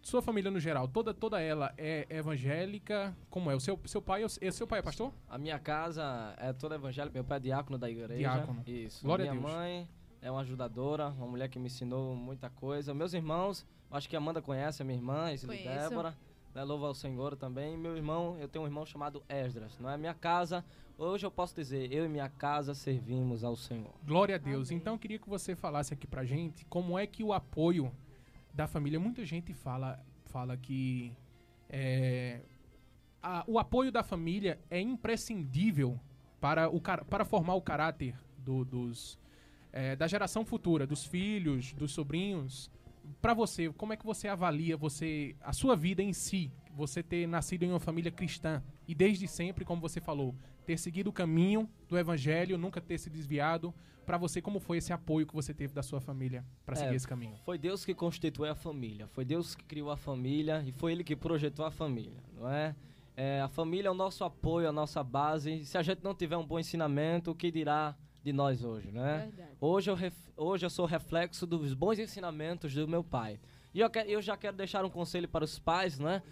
sua família no geral, toda, toda ela é evangélica? Como é? O seu, seu pai, é, seu pai é pastor? A minha casa é toda evangélica, meu pai é diácono da igreja. Diácono. Isso. Glória a minha Deus. mãe é uma ajudadora, uma mulher que me ensinou muita coisa. Meus irmãos, acho que a Amanda conhece, a minha irmã, Conheço. Débora. Né, louva ao Senhor também. Meu irmão, eu tenho um irmão chamado Esdras. Não é minha casa. Hoje eu posso dizer, eu e minha casa servimos ao Senhor. Glória a Deus. Então eu queria que você falasse aqui pra gente como é que o apoio da família. Muita gente fala, fala que é, a- o apoio da família é imprescindível para, o, para formar o caráter do- dos, é, da geração futura, dos filhos, dos sobrinhos. Para você, como é que você avalia você a sua vida em si? Você ter nascido em uma família cristã e desde sempre, como você falou, ter seguido o caminho do evangelho, nunca ter se desviado. Para você, como foi esse apoio que você teve da sua família para É, seguir esse caminho? Foi Deus que constituiu a família, foi Deus que criou a família e foi Ele que projetou a família, não é? É, a família é o nosso apoio, a nossa base. Se a gente não tiver um bom ensinamento, o que dirá de nós hoje, né? Verdade. Hoje eu, ref- hoje eu sou reflexo dos bons ensinamentos do meu pai. E eu, eu já quero deixar um conselho para os pais, né?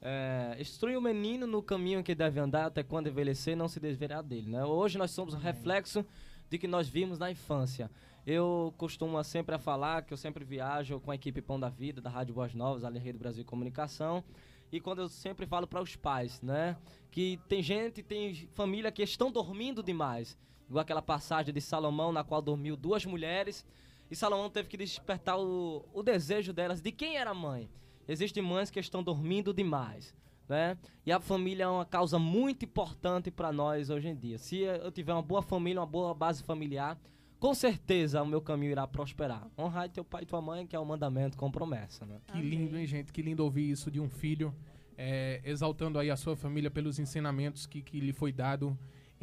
É, instrui o menino no caminho que deve andar até quando envelhecer não se desviará dele, né? Hoje nós somos um reflexo de que nós vimos na infância. Eu costumo sempre a falar que eu sempre viajo com a equipe Pão da Vida, da Rádio Boas Novas, ali Rede Brasil Comunicação. E quando eu sempre falo para os pais, né? Que tem gente, tem família que estão dormindo demais. Igual aquela passagem de Salomão, na qual dormiu duas mulheres. E Salomão teve que despertar o, o desejo delas de quem era mãe. Existem mães que estão dormindo demais. né? E a família é uma causa muito importante para nós hoje em dia. Se eu tiver uma boa família, uma boa base familiar, com certeza o meu caminho irá prosperar. Honrar teu pai e tua mãe, que é o mandamento com promessa, né? Que lindo, hein, gente? Que lindo ouvir isso de um filho, é, exaltando aí a sua família pelos ensinamentos que, que lhe foi dado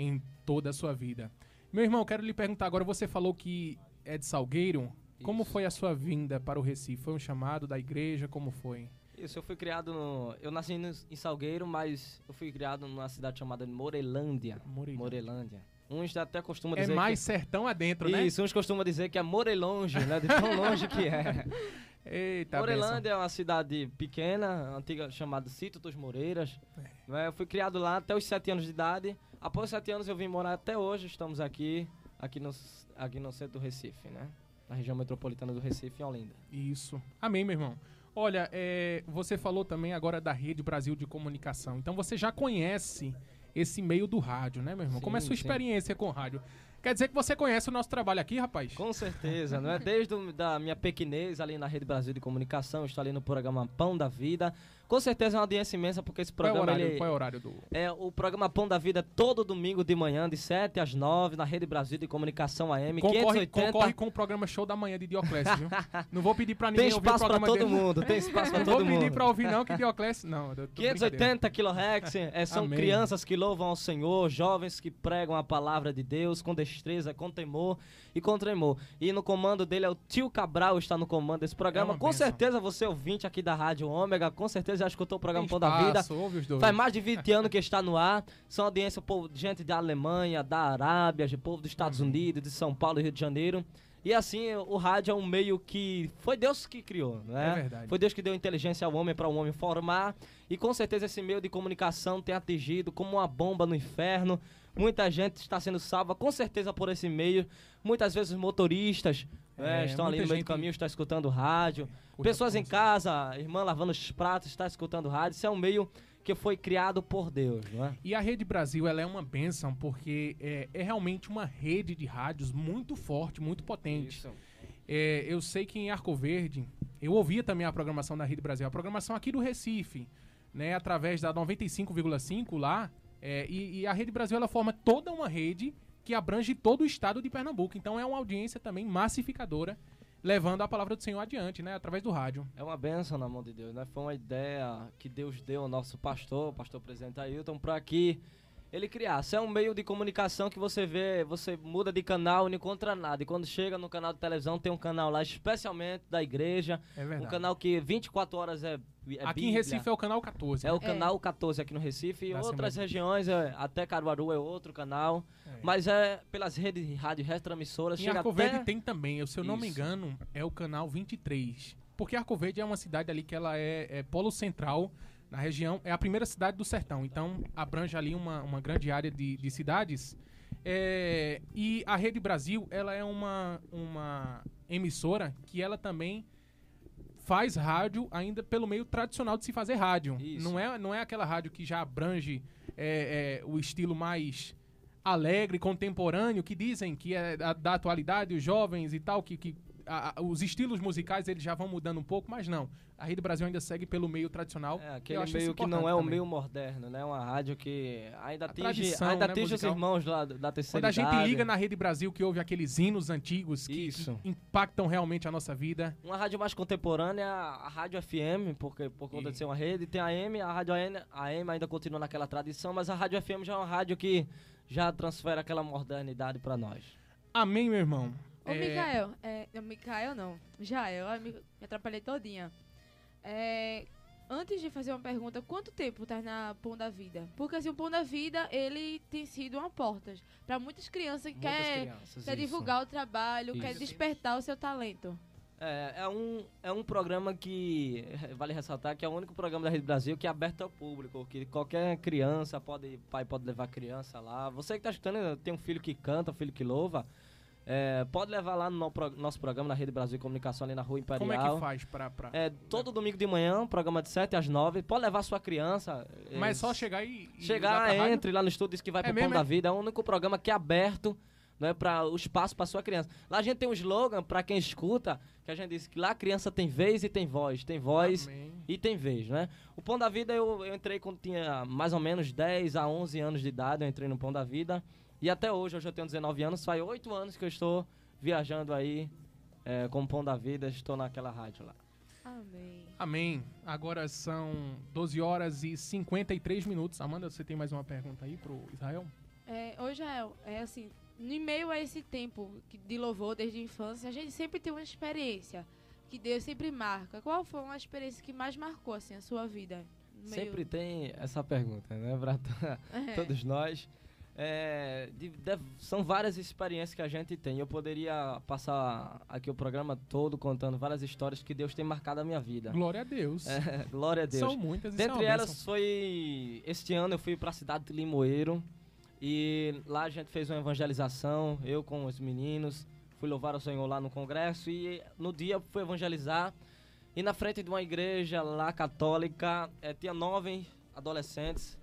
em toda a sua vida. Meu irmão, quero lhe perguntar agora, você falou que é de Salgueiro. Como foi a sua vinda para o Recife? Foi um chamado da igreja? Como foi? Isso, eu fui criado no. Eu nasci no- em Salgueiro, mas eu fui criado numa cidade chamada Morelândia. Morelândia. Uns até costumam É dizer. mais que... sertão adentro, né? Isso, uns costumam dizer que é Morelonge, né? De tão longe que é. Eita, Morelândia é uma cidade pequena, antiga chamada Sítio dos Moreiras. Né, Eu fui criado lá até os sete anos de idade. Após os sete anos eu vim morar até hoje. Estamos aqui, aqui no, aqui no centro do Recife, né? Na região metropolitana do Recife, em Olinda. Isso. Amém, meu irmão. Olha, é, você falou também agora da Rede Brasil de Comunicação. Então você já conhece esse meio do rádio, né, meu irmão? Como é a sua Sim, sim. experiência com o rádio? Quer dizer que você conhece o nosso trabalho aqui, rapaz? Com certeza, não é? Desde o- da minha pequenez ali na Rede Brasil de Comunicação, estou ali no programa Pão da Vida. Com certeza é uma audiência imensa, porque esse Qual é o programa... horário, ele- qual é o horário do... É, o programa Pão da Vida é todo domingo de manhã, de 7 às 9, na Rede Brasil de Comunicação AM, Concorre, 580. concorre com o programa Show da Manhã de Dioclésio, viu? Não vou pedir pra ninguém Tem ouvir o espaço pra programa todo dele. mundo, tem espaço pra Não todo vou pedir mundo. pra ouvir não, que Dioclésio... Não, eu tô brincadeira. 580 kHz, é, são Amém. crianças que louvam ao Senhor, jovens que pregam a palavra de Deus com destreza, com temor e com tremor. E no comando dele é o tio Cabral, está no comando desse programa. É com bênção. certeza você ouvinte aqui da Rádio Ômega, com certeza já escutou o programa Tem Pão da Vida. ouve os dois. Faz mais de 20 anos que está no ar. São audiência, povo, gente da Alemanha, da Arábia, de povo dos Estados Unidos, de São Paulo e Rio de Janeiro. E assim, o rádio é um meio que foi Deus que criou, né? É verdade. Foi Deus que deu inteligência ao homem para o homem formar. E com certeza esse meio de comunicação tem atingido como uma bomba no inferno. Muita gente está sendo salva, com certeza, por esse meio. Muitas vezes motoristas né, É, estão ali no meio do caminho, estão escutando rádio. Pessoas em casa, irmã lavando os pratos, está escutando rádio. Isso é um meio que foi criado por Deus, não é? E a Rede Brasil ela é uma bênção porque é, é realmente uma rede de rádios muito forte, muito potente. É, eu sei que em Arco Verde, eu ouvia também a programação da Rede Brasil, a programação aqui do Recife, né, através da 95,5 lá, é, e, e a Rede Brasil ela forma toda uma rede que abrange todo o estado de Pernambuco. Então é uma audiência também massificadora, levando a palavra do Senhor adiante, né, através do rádio. É uma benção na mão de Deus, né? Foi uma ideia que Deus deu ao nosso pastor, pastor presidente Ailton, para que ele criasse. É um meio de comunicação que você vê, você muda de canal e não encontra nada. E quando chega no canal de televisão, tem um canal lá especialmente da igreja. É verdade. Um canal que 24 horas é, é Aqui em Bíblia. Recife é o canal 14. É o né? canal 14 aqui no Recife. E Da outras Assembleia. regiões, é, até Caruaru é outro canal. Mas é pelas redes de rádio retransmissoras. Em chega Arco até... Verde tem também, se eu não me engano, é o canal 23. Porque Arco Verde é uma cidade ali que ela é, é polo central na região, é a primeira cidade do sertão, então abrange ali uma, uma grande área de, de cidades. É, e a Rede Brasil, ela é uma, uma emissora que ela também faz rádio ainda pelo meio tradicional de se fazer rádio. Não é, não é aquela rádio que já abrange é, é, o estilo mais alegre, contemporâneo, que dizem que é da, da atualidade, os jovens e tal, que, que a- a- os estilos musicais eles já vão mudando um pouco, mas não. A Rede Brasil ainda segue pelo meio tradicional. É, Eu aquele meio que não é o também. meio moderno, né? Uma rádio que ainda atinge, tradição, ainda né, atinge os irmãos lá da terceira Quando a gente liga na Rede Brasil que ouve aqueles hinos antigos que, que Isso. impactam realmente a nossa vida. Uma rádio mais contemporânea, a rádio FM, porque por conta de ser uma rede, tem a AM, a rádio AM, a AM ainda continua naquela tradição, mas a rádio FM já é uma rádio que já transfere aquela modernidade para nós. Amém, meu irmão. Ô, É, Mikael, é, não, Mikael não, Jael, eu me, me atrapalhei todinha. É, antes de fazer uma pergunta, quanto tempo tá na Pão da Vida? Porque assim, o Pão da Vida, ele tem sido uma porta para muitas crianças que Muitas quer, crianças, quer isso. divulgar o trabalho, quer Isso. despertar o seu talento. É, é, um, é um programa que, vale ressaltar, que é o único programa da Rede Brasil que é aberto ao público, que qualquer criança, pode, pai pode levar criança lá. Você que está escutando, tem um filho que canta, um filho que louva, é, pode levar lá no nosso programa na Rede Brasil de Comunicação, ali na Rua Imperial. Como é que faz pra... pra... É, todo domingo de manhã, programa de 7 às 9. Pode levar sua criança. Mas é é, só chegar e... e Chegar, entre lá no estúdio, diz que vai É pro mesmo, Pão da é? Vida. É o único programa que é aberto não é para o espaço para sua criança. Lá a gente tem um slogan para quem escuta, que a gente diz que lá a criança tem vez e tem voz, tem voz Amém. e tem vez, né? O Pão da Vida eu, eu entrei quando tinha mais ou menos 10 a 11 anos de idade, eu entrei no Pão da Vida e até hoje, hoje eu tenho 19 anos, faz 8 anos que eu estou viajando aí é, com o Pão da Vida, estou naquela rádio lá. Amém. Amém. Agora são 12 horas e 53 minutos. Amanda, você tem mais uma pergunta aí pro Israel? É, ô Jael, é assim, em meio a esse tempo que- de louvor desde a infância, a gente sempre tem uma experiência que Deus sempre marca. Qual foi uma experiência que mais marcou assim a sua vida? No meio- Sempre tem essa pergunta, né? To- É. todos nós. É, de- de- são várias experiências que a gente tem. Eu poderia passar aqui o programa todo contando várias histórias que Deus tem marcado a minha vida. Glória a Deus. É, glória a Deus. São muitas, é Dentre elas bênção. foi. Este ano eu fui para a cidade de Limoeiro. E lá a gente fez uma evangelização, eu com os meninos. Fui louvar o Senhor lá no congresso. E no dia fui evangelizar. E na frente de uma igreja lá católica, eh, tinha nove adolescentes.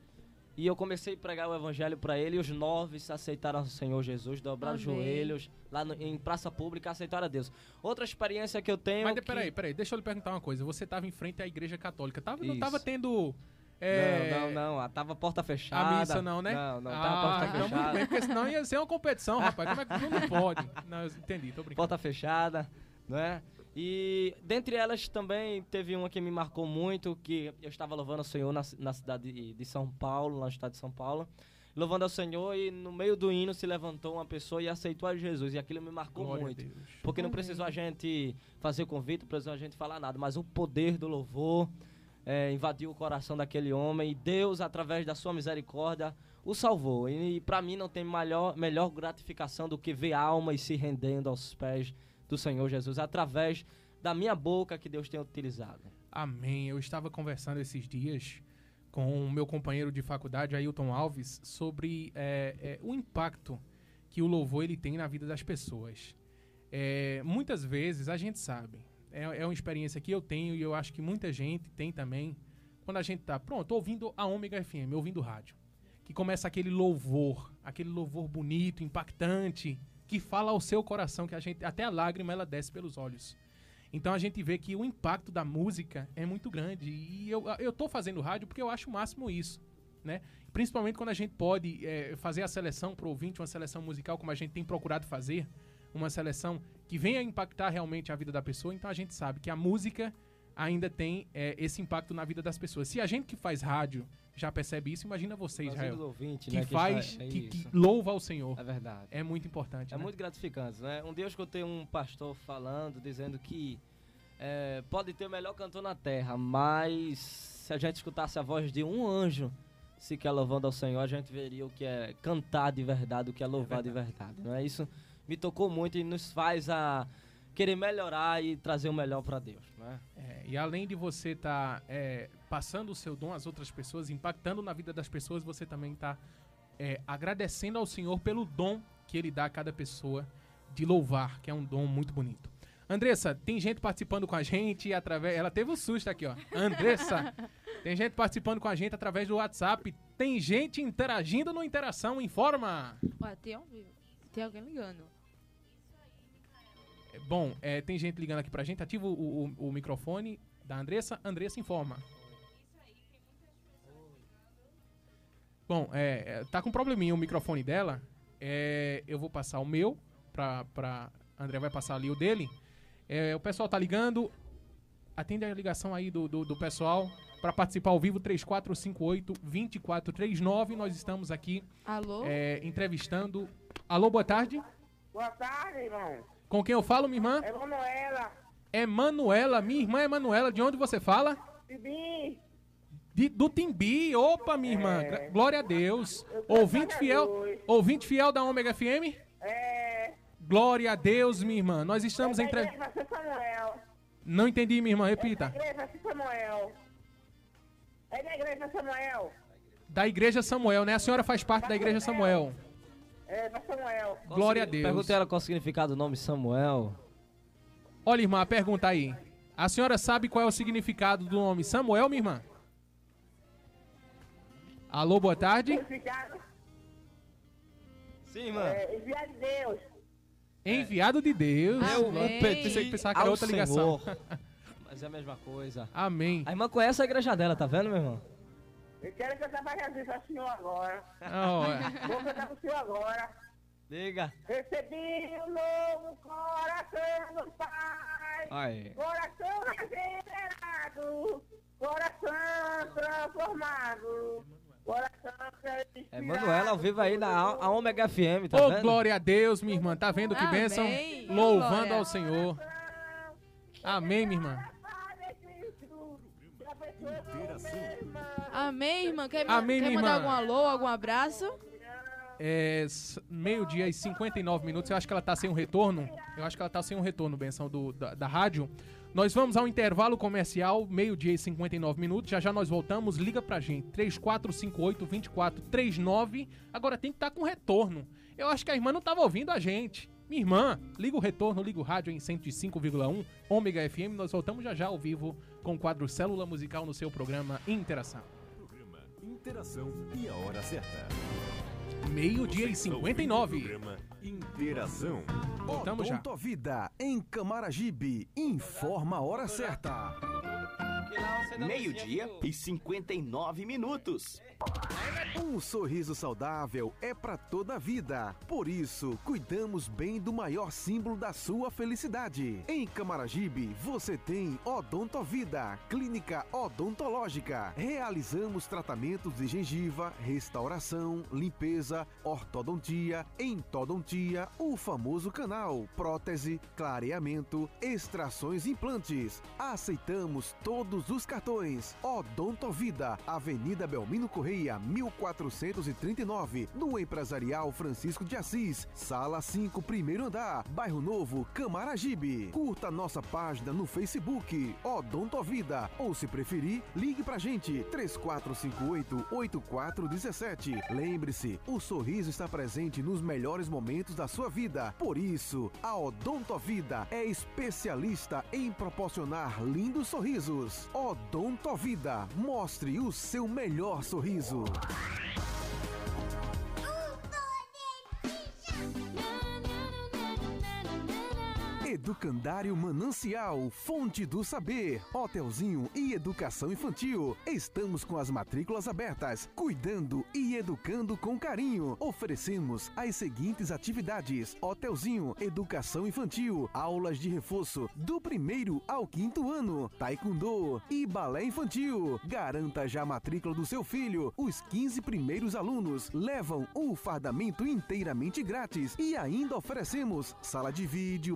E eu comecei a pregar o evangelho para ele. E os nove aceitaram o Senhor Jesus, dobraram os Amém. joelhos lá no- em praça pública, aceitaram a Deus. Outra experiência que eu tenho. Mas que... peraí, peraí, deixa eu lhe perguntar uma coisa. Você estava em frente à igreja católica. Tava, não Isso. tava tendo. é, Não, não, não. ah, Tava porta fechada. A missa não, né? Não, não, ah, tava porta então fechada. muito bem, porque senão ia ser uma competição, rapaz. Como é que não pode? Não, eu entendi, tô brincando. Porta fechada, né? E dentre elas também teve uma que me marcou muito, que eu estava louvando o Senhor na, na cidade de, de São Paulo, lá no estado de São Paulo. Louvando ao Senhor e no meio do hino se levantou uma pessoa e aceitou a Jesus. E aquilo me marcou Glória a muito. Deus. Porque não precisou a gente fazer convite, não precisou a gente falar nada. Mas o poder do louvor é, invadiu o coração daquele homem e Deus, através da sua misericórdia, o salvou. E, para mim não tem melhor, melhor gratificação do que ver almas se rendendo aos pés do Senhor Jesus, através da minha boca que Deus tem utilizado. Amém. Eu estava conversando esses dias com o meu companheiro de faculdade, Ailton Alves, sobre é, é, o impacto que o louvor ele tem na vida das pessoas. É, muitas vezes a gente sabe, é, é uma experiência que eu tenho e eu acho que muita gente tem também, quando a gente tá, pronto, ouvindo a Ômega FM, ouvindo rádio, que começa aquele louvor, aquele louvor bonito, impactante, que fala ao seu coração, que a gente, até a lágrima ela desce pelos olhos. Então a gente vê que o impacto da música é muito grande. E eu, eu tô fazendo rádio porque eu acho o máximo isso. Né? Principalmente quando a gente pode é, fazer a seleção pro ouvinte, uma seleção musical, como a gente tem procurado fazer, uma seleção que venha impactar realmente a vida da pessoa. Então a gente sabe que a música ainda tem é, esse impacto na vida das pessoas. Se a gente que faz rádio já percebe isso, imagina você, Israel. ouvintes, que né, que faz, é que, que louva ao Senhor. É verdade. É muito importante. É né? muito gratificante, né? Um dia eu escutei um pastor falando, dizendo que é, pode ter o melhor cantor na terra, mas se a gente escutasse a voz de um anjo sequer louvando ao Senhor, a gente veria o que é cantar de verdade, o que é louvar de verdade. Não é isso? Me tocou muito e nos faz a querer melhorar e trazer o melhor para Deus, né? É, e além de você estar passando o seu dom às outras pessoas, impactando na vida das pessoas, você também está agradecendo ao Senhor pelo dom que Ele dá a cada pessoa de louvar, que é um dom muito bonito. Andressa, tem gente participando com a gente através. Ela teve um susto aqui, ó. Andressa, tem gente participando com a gente através do WhatsApp. Tem gente interagindo no Interação Informa. Ué, tem, vivo. tem alguém ligando. Bom, é, tem gente ligando aqui pra gente. Ativa o, o- o microfone da Andressa. Andressa informa. Bom, é, é, tá com um probleminha o microfone dela. É, eu vou passar o meu pra, pra André vai passar ali o dele. É, o pessoal tá ligando. Atende a ligação aí do, do, do pessoal para participar ao vivo 3458-2439. Nós estamos aqui Alô? é, entrevistando. Alô, boa tarde. Boa tarde, irmão. Com quem eu falo, minha irmã? É Manuela. Emanuela, minha irmã Emanuela, de onde você fala? Bibi. De- do Timbi. Opa, minha irmã. É. Glória a Deus. Ouvinte fiel, dois. ouvinte fiel da Ômega FM? É. Glória a Deus, minha irmã. Nós estamos é entre... Samuel. Não entendi, minha irmã, É repita. da igreja Samuel. É da igreja Samuel. Da Igreja Samuel, né? A senhora faz parte da Igreja Samuel. É, Samuel. Glória a Deus. Pergunta ela qual o significado do nome Samuel. Olha, irmã, pergunta aí. A senhora sabe qual é o significado do nome Samuel, minha irmã? Alô, boa tarde. Significado. Sim, mano. É, enviado de Deus. Enviado de Deus. Eu Pensei que pensava que era outra ligação. Mas é a mesma coisa. Amém. A irmã conhece a igreja dela, tá vendo, meu irmão? Eu quero cantar pra Jesus para o senhor agora. Ué. Vou cantar pro senhor agora. Diga. Recebi um novo coração do Pai. Aí. Coração regenerado. Coração transformado. Coração É Manuela ao vivo aí na A- Ômega FM, tá Ô, vendo? glória a Deus, minha irmã. Tá vendo que Amém. bênção? Glória. Louvando ao Senhor. Amém, minha irmã. Amém, irmã. Quer, Amém, quer mandar irmã. algum alô, algum abraço? É meio-dia e 59 minutos. Eu acho que ela tá sem um retorno. Eu acho que ela tá sem um retorno, benção do, da, da rádio. Nós vamos ao intervalo comercial, meio-dia e 59 minutos. Já já nós voltamos. Liga pra gente. 3458-2439. Agora tem que estar com retorno. Eu acho que a irmã não tava ouvindo a gente. Minha irmã, liga o retorno, liga o rádio em 105,1 Ômega FM. Nós voltamos já já ao vivo com o quadro Célula Musical no seu programa Interação. Interação e a hora certa. Meio-dia e 59. Programa Interação. Voltamos já. Vida em Camaragibe. Informa a hora certa. Meio-dia e 59 minutos. Um sorriso saudável é para toda a vida. Por isso, cuidamos bem do maior símbolo da sua felicidade. Em Camaragibe, você tem Odontovida, clínica odontológica. Realizamos tratamentos de gengiva, restauração, limpeza, ortodontia, entodontia, o famoso canal, prótese, clareamento, extrações e implantes. Aceitamos todos os cartões. Odontovida, Avenida Belmino Correia, 1439, no Empresarial Francisco de Assis, Sala 5, primeiro andar, Bairro Novo, Camaragibe. Curta nossa página no Facebook, Odontovida, ou se preferir, ligue pra gente, 3458-8417. Lembre-se, o sorriso está presente nos melhores momentos da sua vida. Por isso, a Odontovida é especialista em proporcionar lindos sorrisos. Odontovida, mostre o seu melhor sorriso. Educandário Manancial, Fonte do Saber, Hotelzinho e Educação Infantil. Estamos com as matrículas abertas, cuidando e educando com carinho. Oferecemos as seguintes atividades: Hotelzinho, Educação Infantil, aulas de reforço do primeiro ao quinto ano, Taekwondo e Balé Infantil. Garanta já a matrícula do seu filho. Os 15 primeiros alunos levam o fardamento inteiramente grátis e ainda oferecemos sala de vídeo,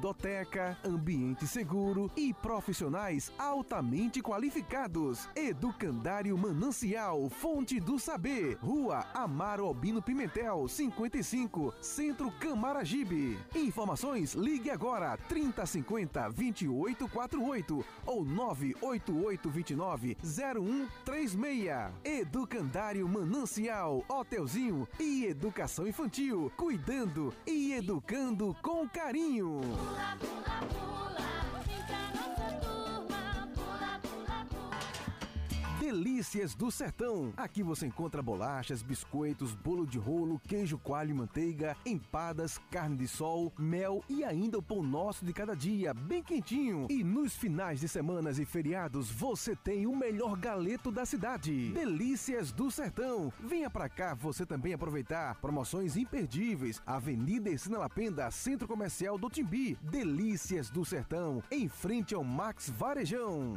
brinquedoteca, ambiente seguro e profissionais altamente qualificados. Educandário Manancial, Fonte do Saber, Rua Amaro Albino Pimentel, 55, Centro Camaragibe. Informações, ligue agora 3050 2848 ou 98829 0136. Educandário Manancial, Hotelzinho e Educação Infantil, cuidando e educando com carinho. pula, pula, pula. Vem pra nossa turma. Delícias do Sertão. Aqui você encontra bolachas, biscoitos, bolo de rolo, queijo coalho e manteiga, empadas, carne de sol, mel e ainda o pão nosso de cada dia, bem quentinho. E nos finais de semanas e feriados você tem o melhor galeto da cidade. Delícias do Sertão. Venha pra cá você também aproveitar promoções imperdíveis. Avenida Esina Lapenda, Centro Comercial do Timbi. Delícias do Sertão, em frente ao Max Varejão.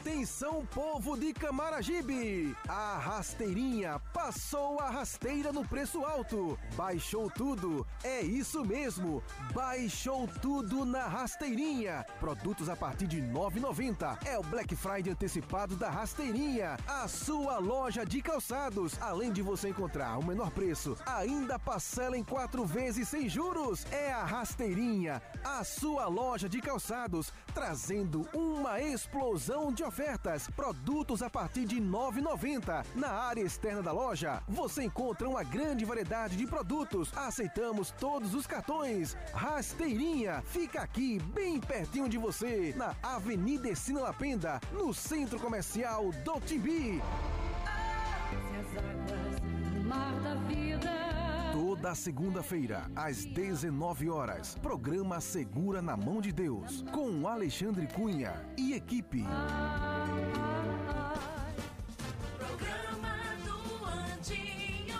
Atenção, povo de Camaragibe! A rasteirinha passou a rasteira no preço alto. Baixou tudo. É isso mesmo. Baixou tudo na rasteirinha. Produtos a partir de R$ 9,90. É o Black Friday antecipado da rasteirinha. A sua loja de calçados. Além de você encontrar o menor preço, ainda parcela em quatro vezes sem juros. É a rasteirinha. A sua loja de calçados. Trazendo uma explosão de ofertas, produtos a partir de R$ 9,90. Na área externa da loja, você encontra uma grande variedade de produtos. Aceitamos todos os cartões. Rasteirinha fica aqui, bem pertinho de você, na Avenida Esina Lapenda, no Centro Comercial do Timbi. Toda segunda-feira, às 19 horas, programa Segura na Mão de Deus, com Alexandre Cunha e equipe. Programa do Anjinho.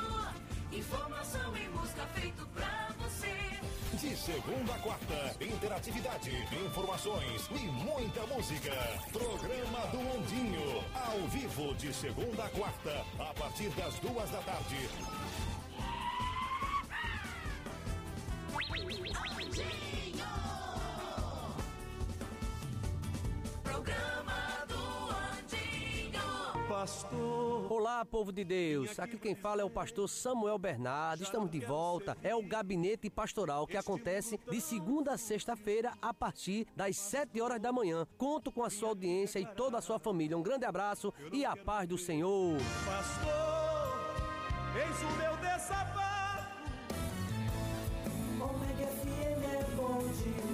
Informação e música feito pra você. De segunda a quarta, interatividade, informações e muita música. Programa do Ondinho, ao vivo de segunda a quarta, a partir das duas da tarde. Pastor. Olá, povo de Deus. Aqui quem fala é o pastor Samuel Bernardo. Estamos de volta. É o gabinete pastoral que acontece de segunda a sexta-feira a partir das sete horas da manhã. Conto com a sua audiência e toda a sua família. Um grande abraço e a paz do Senhor. Pastor, eis o meu desabafo. Omega FM é bom demais.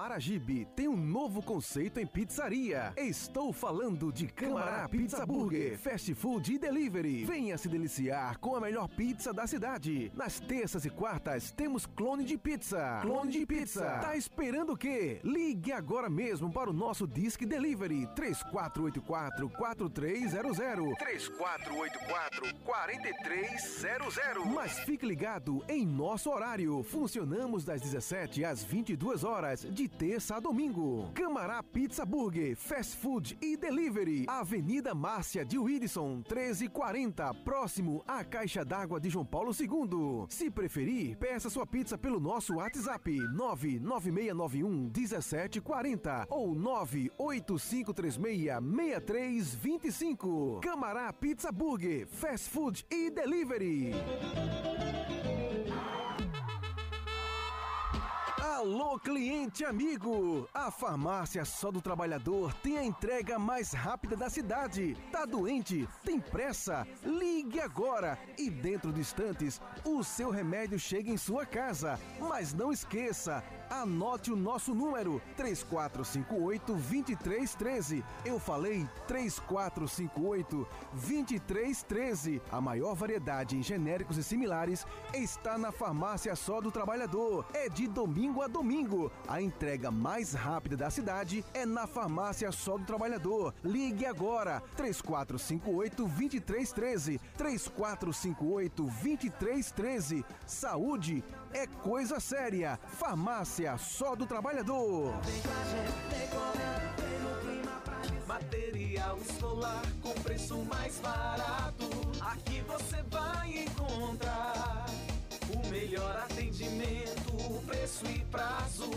Camaragibe tem um novo conceito em pizzaria. Estou falando de Camará Pizza Burger, fast food e delivery. Venha se deliciar com a melhor pizza da cidade. Nas terças e quartas temos clone de pizza. Clone de pizza. Tá esperando o quê? Ligue agora mesmo para o nosso Disque Delivery 3484 4300. 3484 4300. Mas fique ligado em nosso horário. Funcionamos das 17 às 22 horas, de terça a domingo. Camará Pizza Burger, Fast Food e Delivery. Avenida Márcia de Wilson, 1340, próximo à Caixa d'Água de João Paulo II. Se preferir, peça sua pizza pelo nosso WhatsApp 99691 1740 ou 98536 6325. Camará Pizza Burger, Fast Food e Delivery. Alô, cliente amigo! A farmácia Só do Trabalhador tem a entrega mais rápida da cidade. Tá doente? Tem pressa? Ligue agora e dentro de instantes o seu remédio chega em sua casa. Mas não esqueça, anote o nosso número 3458 2313. Eu falei 3458 2313. A maior variedade em genéricos e similares está na farmácia Só do Trabalhador. É de domingo a domingo. A entrega mais rápida da cidade é na farmácia Só do Trabalhador. Ligue agora 3458 2313. 3458 2313. Saúde é coisa séria. Farmácia Só do Trabalhador. Material escolar com preço mais barato. Aqui você vai encontrar o melhor atendimento, preço e prazo.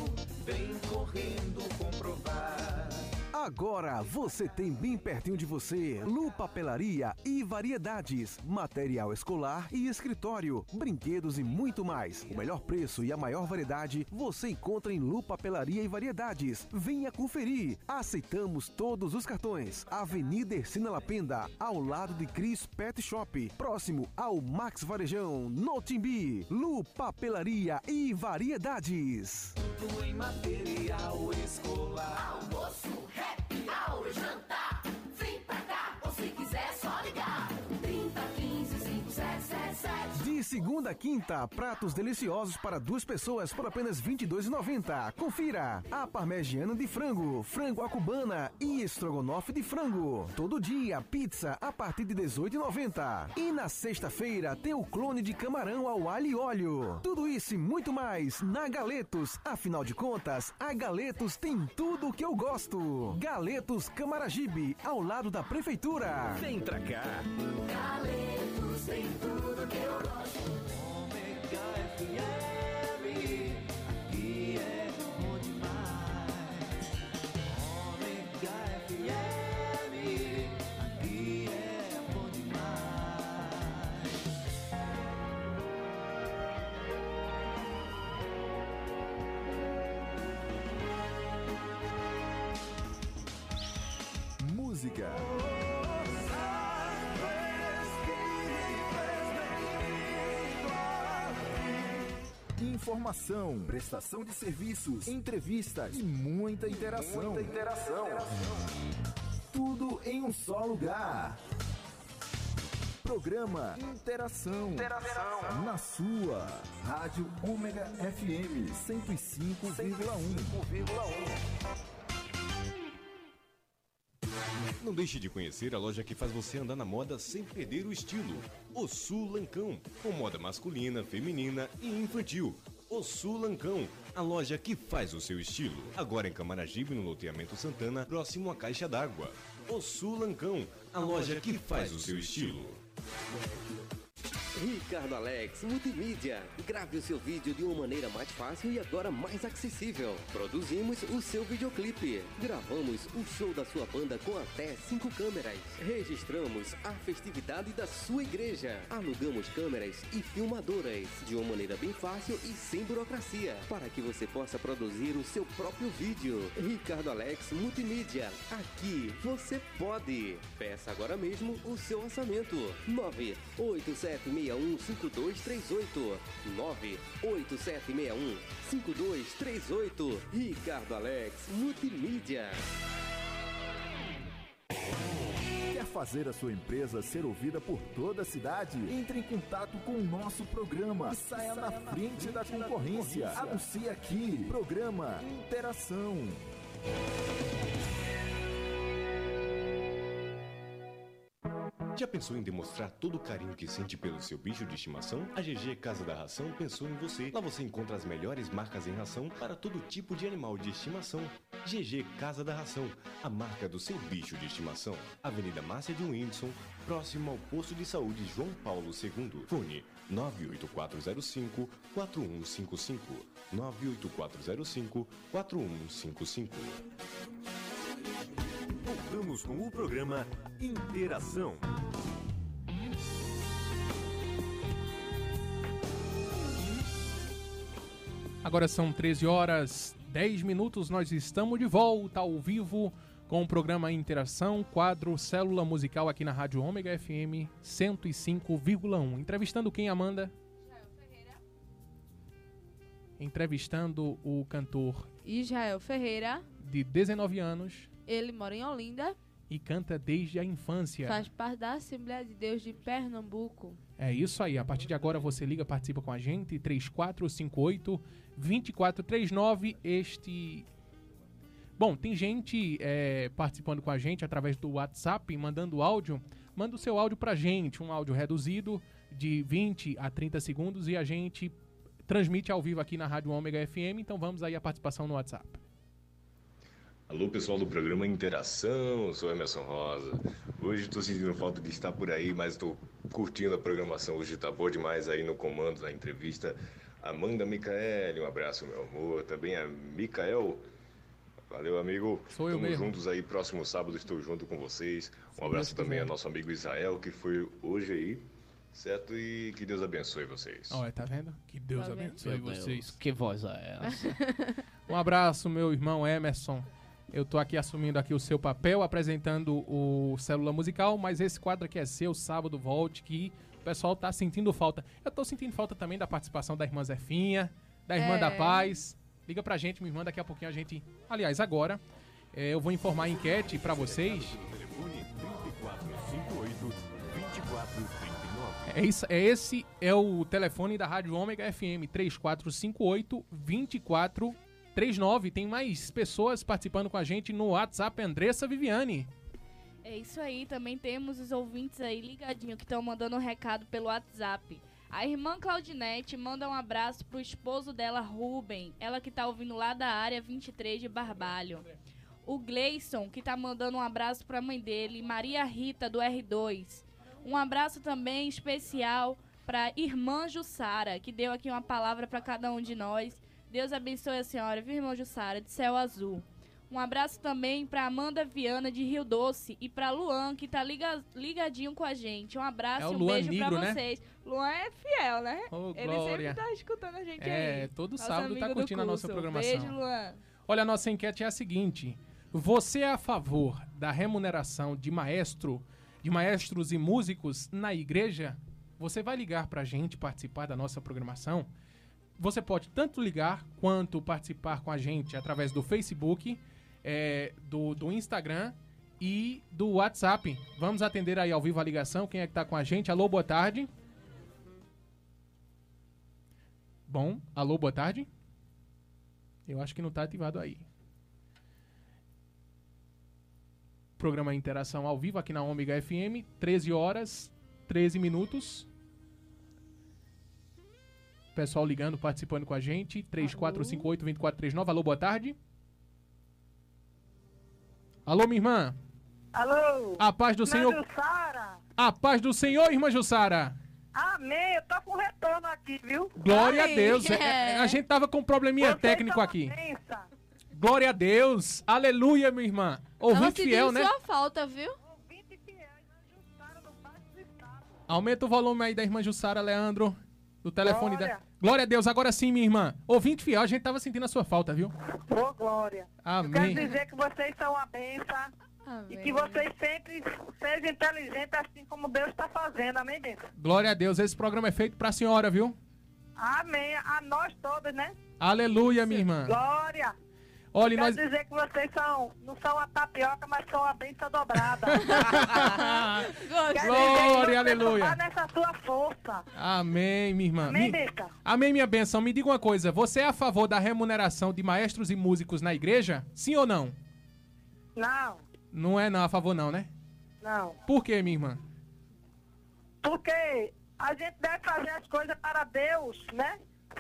Vem correndo comprovar. Agora você tem bem pertinho de você Lu Papelaria e Variedades, material escolar e escritório, brinquedos e muito mais. O melhor preço e a maior variedade você encontra em Lu Papelaria e Variedades. Venha conferir. Aceitamos todos os cartões. Avenida Ercina Lapenda, ao lado de Cris Pet Shop, próximo ao Max Varejão, no Timbi. Lu Papelaria e Variedades. Tudo em material escolar. Almoço, happy hour, jantar. De segunda a quinta, pratos deliciosos para duas pessoas por apenas R$ 22,90. Confira! A parmegiana de frango, frango à cubana e estrogonofe de frango. Todo dia, pizza a partir de R$ 18,90. E na sexta-feira tem o clone de camarão ao alho e óleo. Tudo isso e muito mais na Galetos. Afinal de contas, a Galetos tem tudo o que eu gosto. Galetos Camaragibe, ao lado da prefeitura. Vem pra cá. Galetos tem tudo que eu gosto. Ômega FM, informação, prestação de serviços, entrevistas e muita interação. Muita interação. Tudo em um só lugar. Programa Interação. Interação. Na sua. Rádio Ômega FM 105,1. Não deixe de conhecer a loja que faz você andar na moda sem perder o estilo. O Sul Lancão, com moda masculina, feminina e infantil. O Sul Lancão, a loja que faz o seu estilo. Agora em Camaragibe, no loteamento Santana, próximo à Caixa d'Água. O Sul Lancão, a loja que faz o seu estilo. Ricardo Alex Multimídia. Grave o seu vídeo de uma maneira mais fácil e agora mais acessível. Produzimos o seu videoclipe. Gravamos o show da sua banda com até cinco câmeras. Registramos a festividade da sua igreja. Alugamos câmeras e filmadoras de uma maneira bem fácil e sem burocracia, para que você possa produzir o seu próprio vídeo. Ricardo Alex Multimídia. Aqui você pode. Peça agora mesmo o seu orçamento. 98761 5238 98761 5238 Ricardo Alex Multimídia. Quer fazer a sua empresa ser ouvida por toda a cidade? Entre em contato com o nosso programa e saia na frente da concorrência. Anuncie aqui. Programa Interação. Já pensou em demonstrar todo o carinho que sente pelo seu bicho de estimação? A GG Casa da Ração pensou em você. Lá você encontra as melhores marcas em ração para todo tipo de animal de estimação. GG Casa da Ração, a marca do seu bicho de estimação. Avenida Márcia de Whindersson, próximo ao posto de saúde João Paulo II. Fone 98405 4155 98405 4155. Voltamos com o programa Interação. Agora são 13 horas 10 minutos, nós estamos de volta ao vivo com o programa Interação, quadro Célula Musical aqui na Rádio Ômega FM 105,1. Entrevistando quem, Amanda? Entrevistando o cantor Israel Ferreira, de 19 anos ele mora em Olinda, e canta desde a infância. faz parte da Assembleia de Deus de Pernambuco. É isso aí. A partir de agora você liga, participa com a gente. 3458 2439. Este. Bom, tem gente é, participando com a gente através do WhatsApp, mandando áudio. Manda o seu áudio pra gente, um áudio reduzido de 20 a 30 segundos e a gente transmite ao vivo aqui na Rádio Ômega FM. Então vamos aí a participação no WhatsApp. Alô pessoal do programa Interação, eu sou Emerson Rosa. Hoje estou sentindo falta de estar por aí, mas estou curtindo a programação. Hoje está boa demais aí no comando, na entrevista. Amanda Micaele, um abraço, meu amor. Também a Micael. Valeu, amigo. Sou eu Tamo mesmo. juntos aí, próximo sábado estou junto com vocês. Um abraço também ao nosso amigo Israel, que foi hoje aí, certo? E que Deus abençoe vocês. Olha, tá vendo? Que Deus Tá vendo? abençoe Meu Deus, vocês. que voz é essa? Um abraço, meu irmão Emerson. Eu tô aqui assumindo aqui o seu papel, apresentando o Célula Musical, mas esse quadro aqui é seu, sábado, volte, que o pessoal tá sentindo falta. Eu tô sentindo falta também da participação da irmã Zefinha, da irmã É. da Paz. Liga pra gente, minha irmã, daqui a pouquinho a gente... Aliás, agora, eh, eu vou informar a enquete pra vocês. Telefone 3458 2439. É, isso, é esse é o telefone da Rádio Ômega FM 3458 2439. Tem mais pessoas participando com a gente no WhatsApp, Andressa Viviane. É isso aí, também temos os ouvintes aí ligadinho que estão mandando um recado pelo WhatsApp. A irmã Claudinete manda um abraço pro esposo dela, Ruben, ela que tá ouvindo lá da área 23 de Barbalho. O Gleison, que tá mandando um abraço pra mãe dele, Maria Rita, do R2. Um abraço também especial pra irmã Jussara, que deu aqui uma palavra pra cada um de nós. Deus abençoe a senhora, viu, irmã Jussara, de céu azul. Um abraço também pra Amanda Viana de Rio Doce e pra Luan, que tá liga- ligadinho com a gente. Um abraço É e um Luan beijo pra né? vocês. Luan é fiel, né? Ô, Ele Glória. sempre tá escutando a gente É, aí. todo Nosso sábado tá curtindo a nossa programação. Beijo, Luan. Olha, a nossa enquete é a seguinte: você é a favor da remuneração de maestro, de maestros e músicos na igreja? Você vai ligar pra gente participar da nossa programação? Você pode tanto ligar quanto participar com a gente através do Facebook, é, do, do Instagram e do WhatsApp. Vamos atender aí ao vivo a ligação. Quem é que tá com a gente? Alô, boa tarde. Bom, alô, boa tarde. Eu acho que não tá ativado aí. Programa Interação ao vivo aqui na Ômega FM, 13 horas, 13 minutos. Pessoal ligando, participando com a gente. 3458-2439. Alô, boa tarde. Alô, minha irmã. Alô? A paz do Irmã Senhor. Jussara? A paz do Senhor, irmã Jussara. Amém, eu tô com retorno aqui, viu? Glória a Amém. Deus. É, é, a gente tava com um probleminha Vocês técnico uma aqui. bênção. Glória a Deus. Aleluia, minha irmã. Ouvinte fiel, né? sua falta, viu? Aumenta o volume aí da irmã Jussara, Leandro. Do telefone Glória. dela. Glória a Deus. Agora sim, minha irmã. Ouvinte fiel, a gente tava sentindo a sua falta, viu? Ô, Glória. Amém. Quero dizer que vocês são uma bênção. E que vocês sempre sejam inteligentes assim como Deus está fazendo. Amém, bênção? Glória a Deus. Esse programa é feito pra senhora, viu? Amém. A nós todos, né? Aleluia, minha irmã. Glória. Olha, nós. dizer que vocês são, não são a tapioca, mas são a benção dobrada. Glória, aleluia. Nessa sua força. Amém, minha irmã. Amém, Mi-? Amém, minha benção. Me diga uma coisa. Você é a favor da remuneração de maestros e músicos na igreja? Sim ou não? Não, Não é não, a favor não, né? não. Por quê, minha irmã? Porque a gente deve fazer as coisas para Deus, né?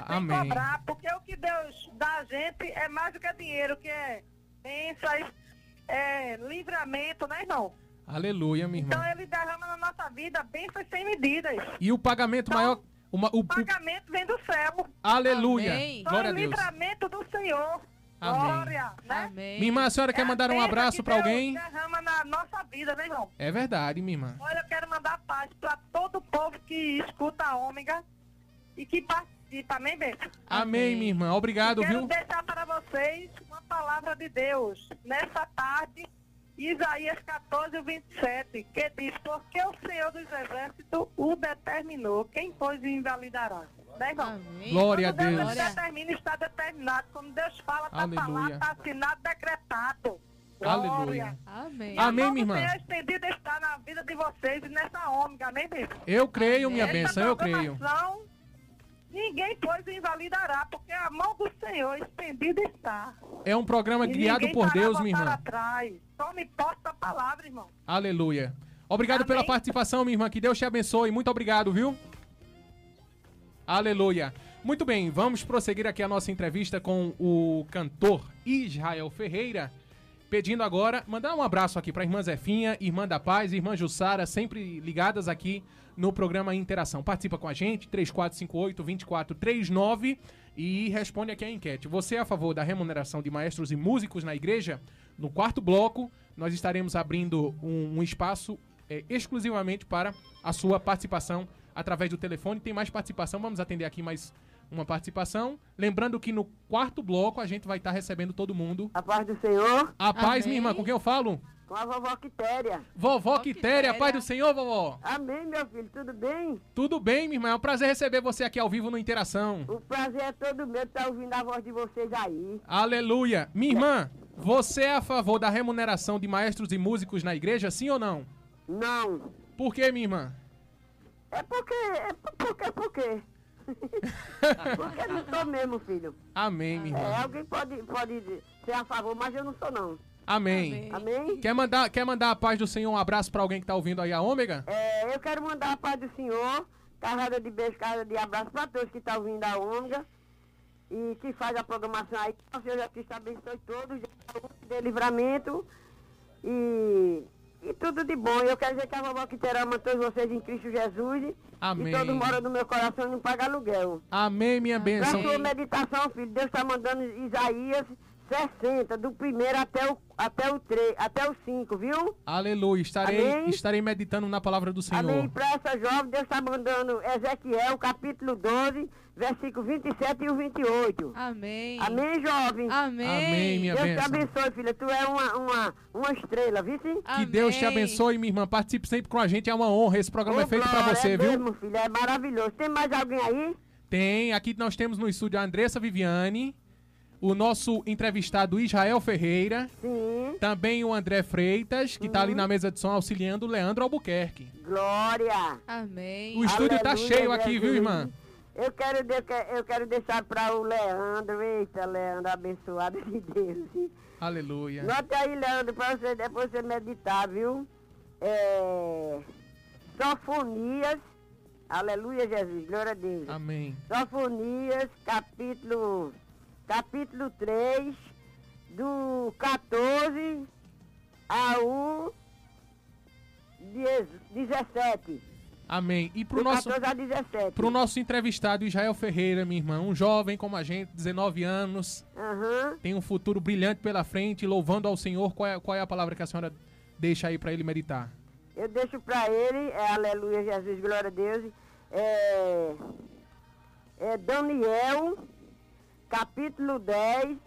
Sem Amém. cobrar, porque o que Deus dá a gente é mais do que dinheiro, que é bênçãos, é livramento, né, irmão? Aleluia, minha Então irmã. ele derrama na nossa vida bênçãos sem medidas. E o pagamento maior... uma- o, O pagamento vem do céu. Aleluia. Só Glória a o Deus. livramento do Senhor. Amém. Glória, né? Minha irmã, a senhora quer mandar um abraço que pra Deus alguém? derrama na nossa vida, né, irmão? É verdade, minha irmã. Olha, eu quero mandar paz para todo o povo que escuta a Ômega e que participa, amém, Bento? Amém, minha irmã. Obrigado, Quero viu? deixar para vocês uma palavra de Deus nessa tarde, Isaías 14, 27, que diz, porque o Senhor dos Exércitos o determinou, quem pois o invalidará? Né, irmão? Glória a Quando Deus Deus. ele determina, está determinado. Quando Deus fala, está Aleluia. falado, está assinado, decretado. Aleluia. Amém. E a Amém, minha irmã. Senhor estendida está na vida de vocês e nessa ômega, amém, Bento? Eu creio, minha Essa benção, eu creio. Ninguém, pois, invalidará, porque a mão do Senhor estendida está. É um programa E criado por Deus, minha irmã. Atrás. Tome posse da palavra, irmão. Aleluia. Obrigado pela participação, minha irmã. Que Deus te abençoe. Muito obrigado, viu? Aleluia. Muito bem, vamos prosseguir aqui a nossa entrevista com o cantor Israel Ferreira. Pedindo agora, mandar um abraço aqui para irmã Zefinha, irmã da Paz, irmã Jussara, sempre ligadas aqui no programa Interação. Participa com a gente, 3458-2439 e responde aqui a enquete. Você é a favor da remuneração de maestros e músicos na igreja? No quarto bloco, nós estaremos abrindo um, um espaço é, exclusivamente para a sua participação através do telefone. Tem mais participação, vamos atender aqui mais uma participação. Lembrando que no quarto bloco a gente vai estar recebendo todo mundo. A paz do Senhor. A paz, Amém. minha irmã, com quem eu falo? Com a vovó Quitéria. Vovó Quitéria, a paz do Senhor, vovó. Amém, meu filho. Tudo bem? Tudo bem, minha irmã? É um prazer receber você aqui ao vivo no Interação. O prazer é todo meu estar ouvindo a voz de vocês aí. Aleluia. Minha irmã, você é a favor da remuneração de maestros e músicos na igreja, sim ou não? Não. Por quê, minha irmã? É porque, é por- porque, porque. porque não sou mesmo, filho. Amém, minha É, irmã. alguém pode, pode ser a favor, mas eu não sou não. Amém. Amém? Quer mandar, quer mandar a paz do Senhor, um abraço pra alguém que tá ouvindo aí a Ômega? É, eu quero mandar a paz do Senhor, carrada de beijo, carrada de abraço para todos que estão ouvindo a Ômega e que faz a programação aí. Que o Senhor já Cristo abençoe todos, de livramento e, e tudo de bom. Eu quero dizer que a vovó Quiterá todos vocês em Cristo Jesus. Amém. E todos moram no meu coração e não pagam aluguel. Amém, minha bênção. sua meditação, filho, Deus está mandando Isaías 60, do primeiro até o, até o, 3, até o 5, viu? Aleluia. Estarei, Amém. estarei meditando na palavra do Senhor. Amém. Para essa jovem, Deus está mandando Ezequiel, capítulo 12, versículo 27 e o 28. Amém. Amém, jovem? Amém. Amém, minha Deus te abençoe, filha. Tu é uma, uma, uma estrela, viu? sim? Que Deus te abençoe, minha irmã. Participe sempre com a gente, é uma honra. Esse programa é feito pra Glória, você, é viu? mesmo, filha, é maravilhoso. Tem mais alguém aí? Tem. Aqui nós temos no estúdio a Andressa Viviane, o nosso entrevistado Israel Ferreira. Sim. Também o André Freitas, que tá ali na mesa de som auxiliando o Leandro Albuquerque. Glória. Amém. O estúdio tá Aleluia, cheio aqui, viu, irmã? Eu quero, de- eu quero- deixar para o Leandro, eita, Leandro, abençoado de Deus. Aleluia. Note aí, Leandro, para você depois você meditar, viu? É... Sofonias, aleluia, Jesus, glória a Deus. Amém. Sofonias, capítulo, capítulo 3, do 14 ao 10 17. Amém. E pro Do nosso, 14 a 17. pro nosso entrevistado Israel Ferreira, minha irmã, um jovem como a gente, 19 anos, Aham. tem um futuro brilhante pela frente, louvando ao Senhor. Qual é, qual é a palavra que a senhora deixa aí pra ele meditar? Eu deixo para ele, é, aleluia, Jesus, glória a Deus, é, é Daniel, capítulo 10,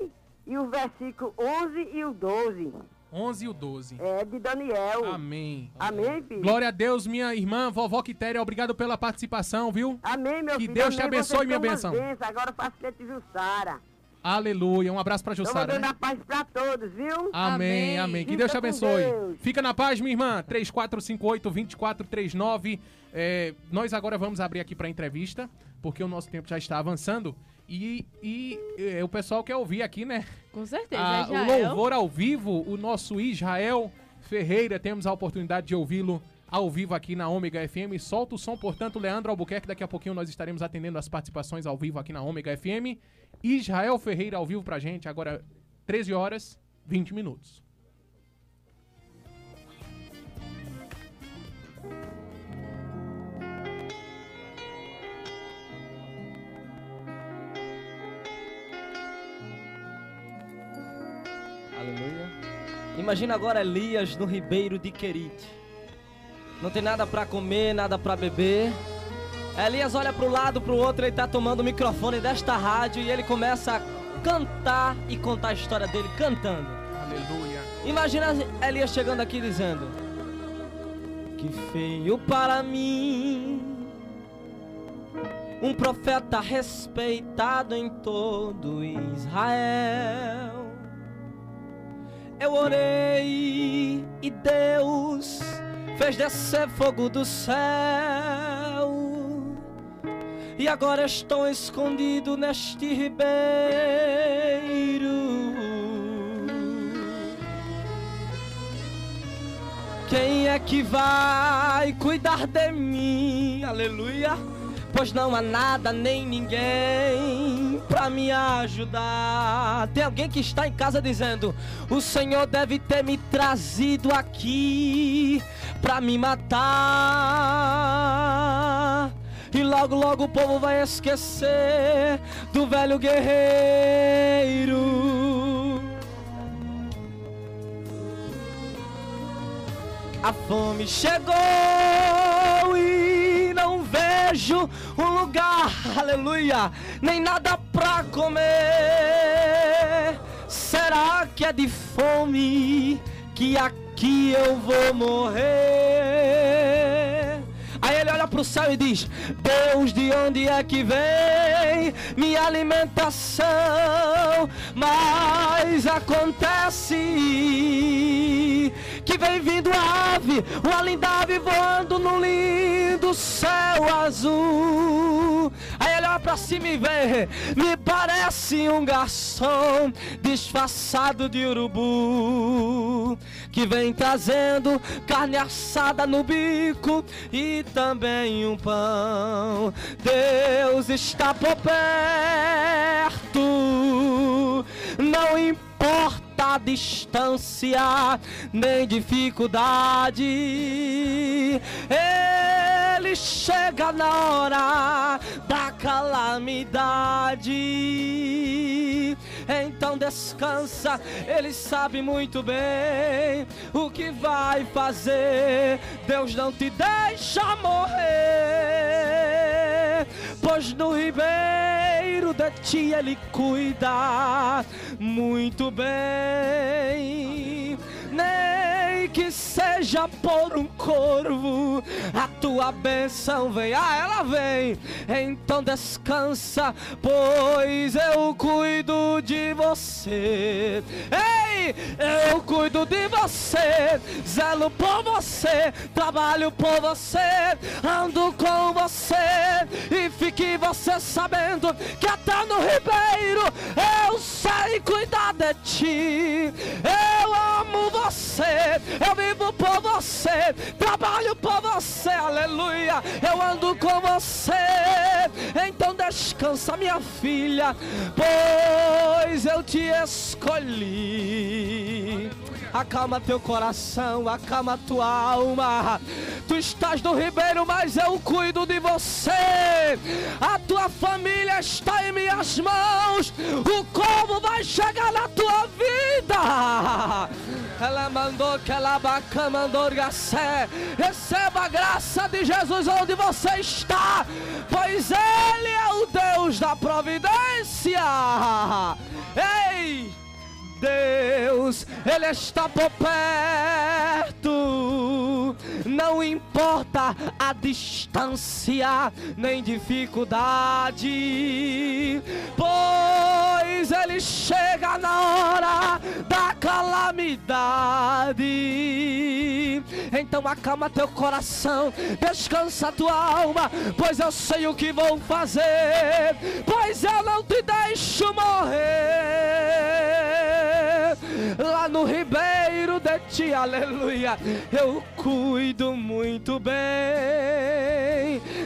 e o versículo 11 e o 12. 11 e o 12. É de Daniel. Amém. Amém, filho? Glória a Deus, minha irmã, vovó Quitéria, obrigado pela participação, viu? Amém, meu Que filho. Deus te amém. abençoe, Vocês minha bênção. Agora faço que te Jussara. Aleluia. Um abraço pra Estou Jussara. mandando né? a paz para todos, viu? Amém, amém. Que Fica Deus te abençoe. Deus. Fica na paz, minha irmã. 3458-2439. É, nós agora vamos abrir aqui para entrevista, porque o nosso tempo já está avançando. E, e, é, o pessoal quer ouvir aqui, né? Com certeza, Ah, o Israel. louvor ao vivo, o nosso Israel Ferreira. Temos a oportunidade de ouvi-lo ao vivo aqui na Ômega FM. Solta o som, portanto, Leandro Albuquerque. Daqui a pouquinho nós estaremos atendendo as participações ao vivo aqui na Ômega FM. Israel Ferreira ao vivo pra gente, agora 13 horas 20 minutos. Imagina agora Elias no ribeiro de Querite. Não tem nada pra comer, nada pra beber. Elias olha pro lado, pro outro, ele tá tomando o microfone desta rádio e ele começa a cantar e contar a história dele cantando. Aleluia. Imagina Elias chegando aqui dizendo: Que feio para mim um profeta respeitado em todo Israel. Eu orei e Deus fez descer fogo do céu. E agora estou escondido neste ribeiro. Quem é que vai cuidar de mim? Aleluia. Pois não há nada nem ninguém pra me ajudar. Tem alguém que está em casa dizendo: O Senhor deve ter me trazido aqui pra me matar. E logo, logo o povo vai esquecer do velho guerreiro. A fome chegou e vejo um lugar, aleluia, nem nada pra comer. Será que é de fome que aqui eu vou morrer? Aí ele olha pro céu e diz: Deus, de onde é que vem minha alimentação? Mas acontece que vem vindo a ave, uma linda ave voando no lindo céu azul. Aí ele olha pra cima e vê, me parece um garçom disfarçado de urubu que vem trazendo carne assada no bico e também um pão. Deus está por perto, não importa a distância nem dificuldade. Ele chega na hora da calamidade. Então descansa, ele sabe muito bem o que vai fazer. Deus não te deixa morrer, pois no ribeiro de ti ele cuida muito bem. Nem que seja por um corvo, a tua bênção vem. Ah, ela vem. Então descansa, pois eu cuido de você. Ei, eu cuido de você, zelo por você, trabalho por você, ando com você. E fique você sabendo que até no Ribeiro eu sei cuidar de ti. Eu amo você, eu vivo por você, trabalho por você, aleluia. Eu ando com você, então descansa, minha filha, pois eu te escolhi. Acalma teu coração, acalma tua alma. Tu estás no ribeiro, mas eu cuido de você. A tua família está em minhas mãos. O como vai chegar na tua vida. Ela mandou que ela baca mandou gacé. Receba a graça de Jesus onde você está, pois Ele é o Deus da providência. Ei! Deus, Ele está por perto. Não importa a distância nem dificuldade, pois Ele chega na hora da calamidade. Então acalma teu coração, descansa tua alma, pois eu sei o que vou fazer, pois eu não te deixo morrer lá no ribeiro de ti, aleluia. Eu cuido muito bem,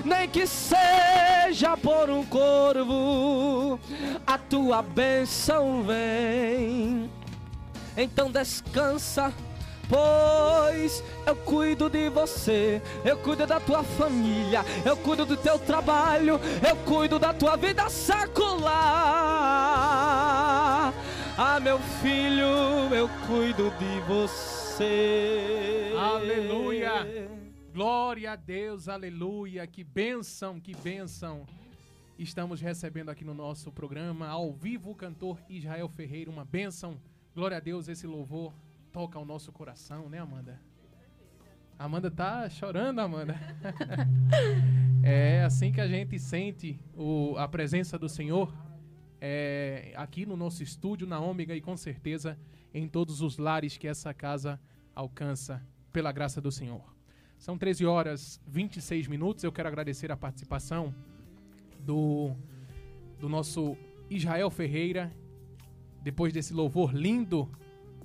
nem que seja por um corvo, a tua bênção vem. Então descansa. Pois eu cuido de você, eu cuido da tua família, eu cuido do teu trabalho, eu cuido da tua vida secular. Ah, meu filho, eu cuido de você. Aleluia! Glória a Deus, aleluia! Que bênção, que bênção! Estamos recebendo aqui no nosso programa, ao vivo, o cantor Israel Ferreira, uma bênção. Glória a Deus, esse louvor toca o nosso coração, né, Amanda? Amanda tá chorando, Amanda. é assim que a gente sente o, a presença do Senhor é, aqui no nosso estúdio, na Ômega, e com certeza em todos os lares que essa casa alcança, pela graça do Senhor. São 13 horas 26 minutos. Eu quero agradecer a participação do, do nosso Israel Ferreira. Depois desse louvor lindo,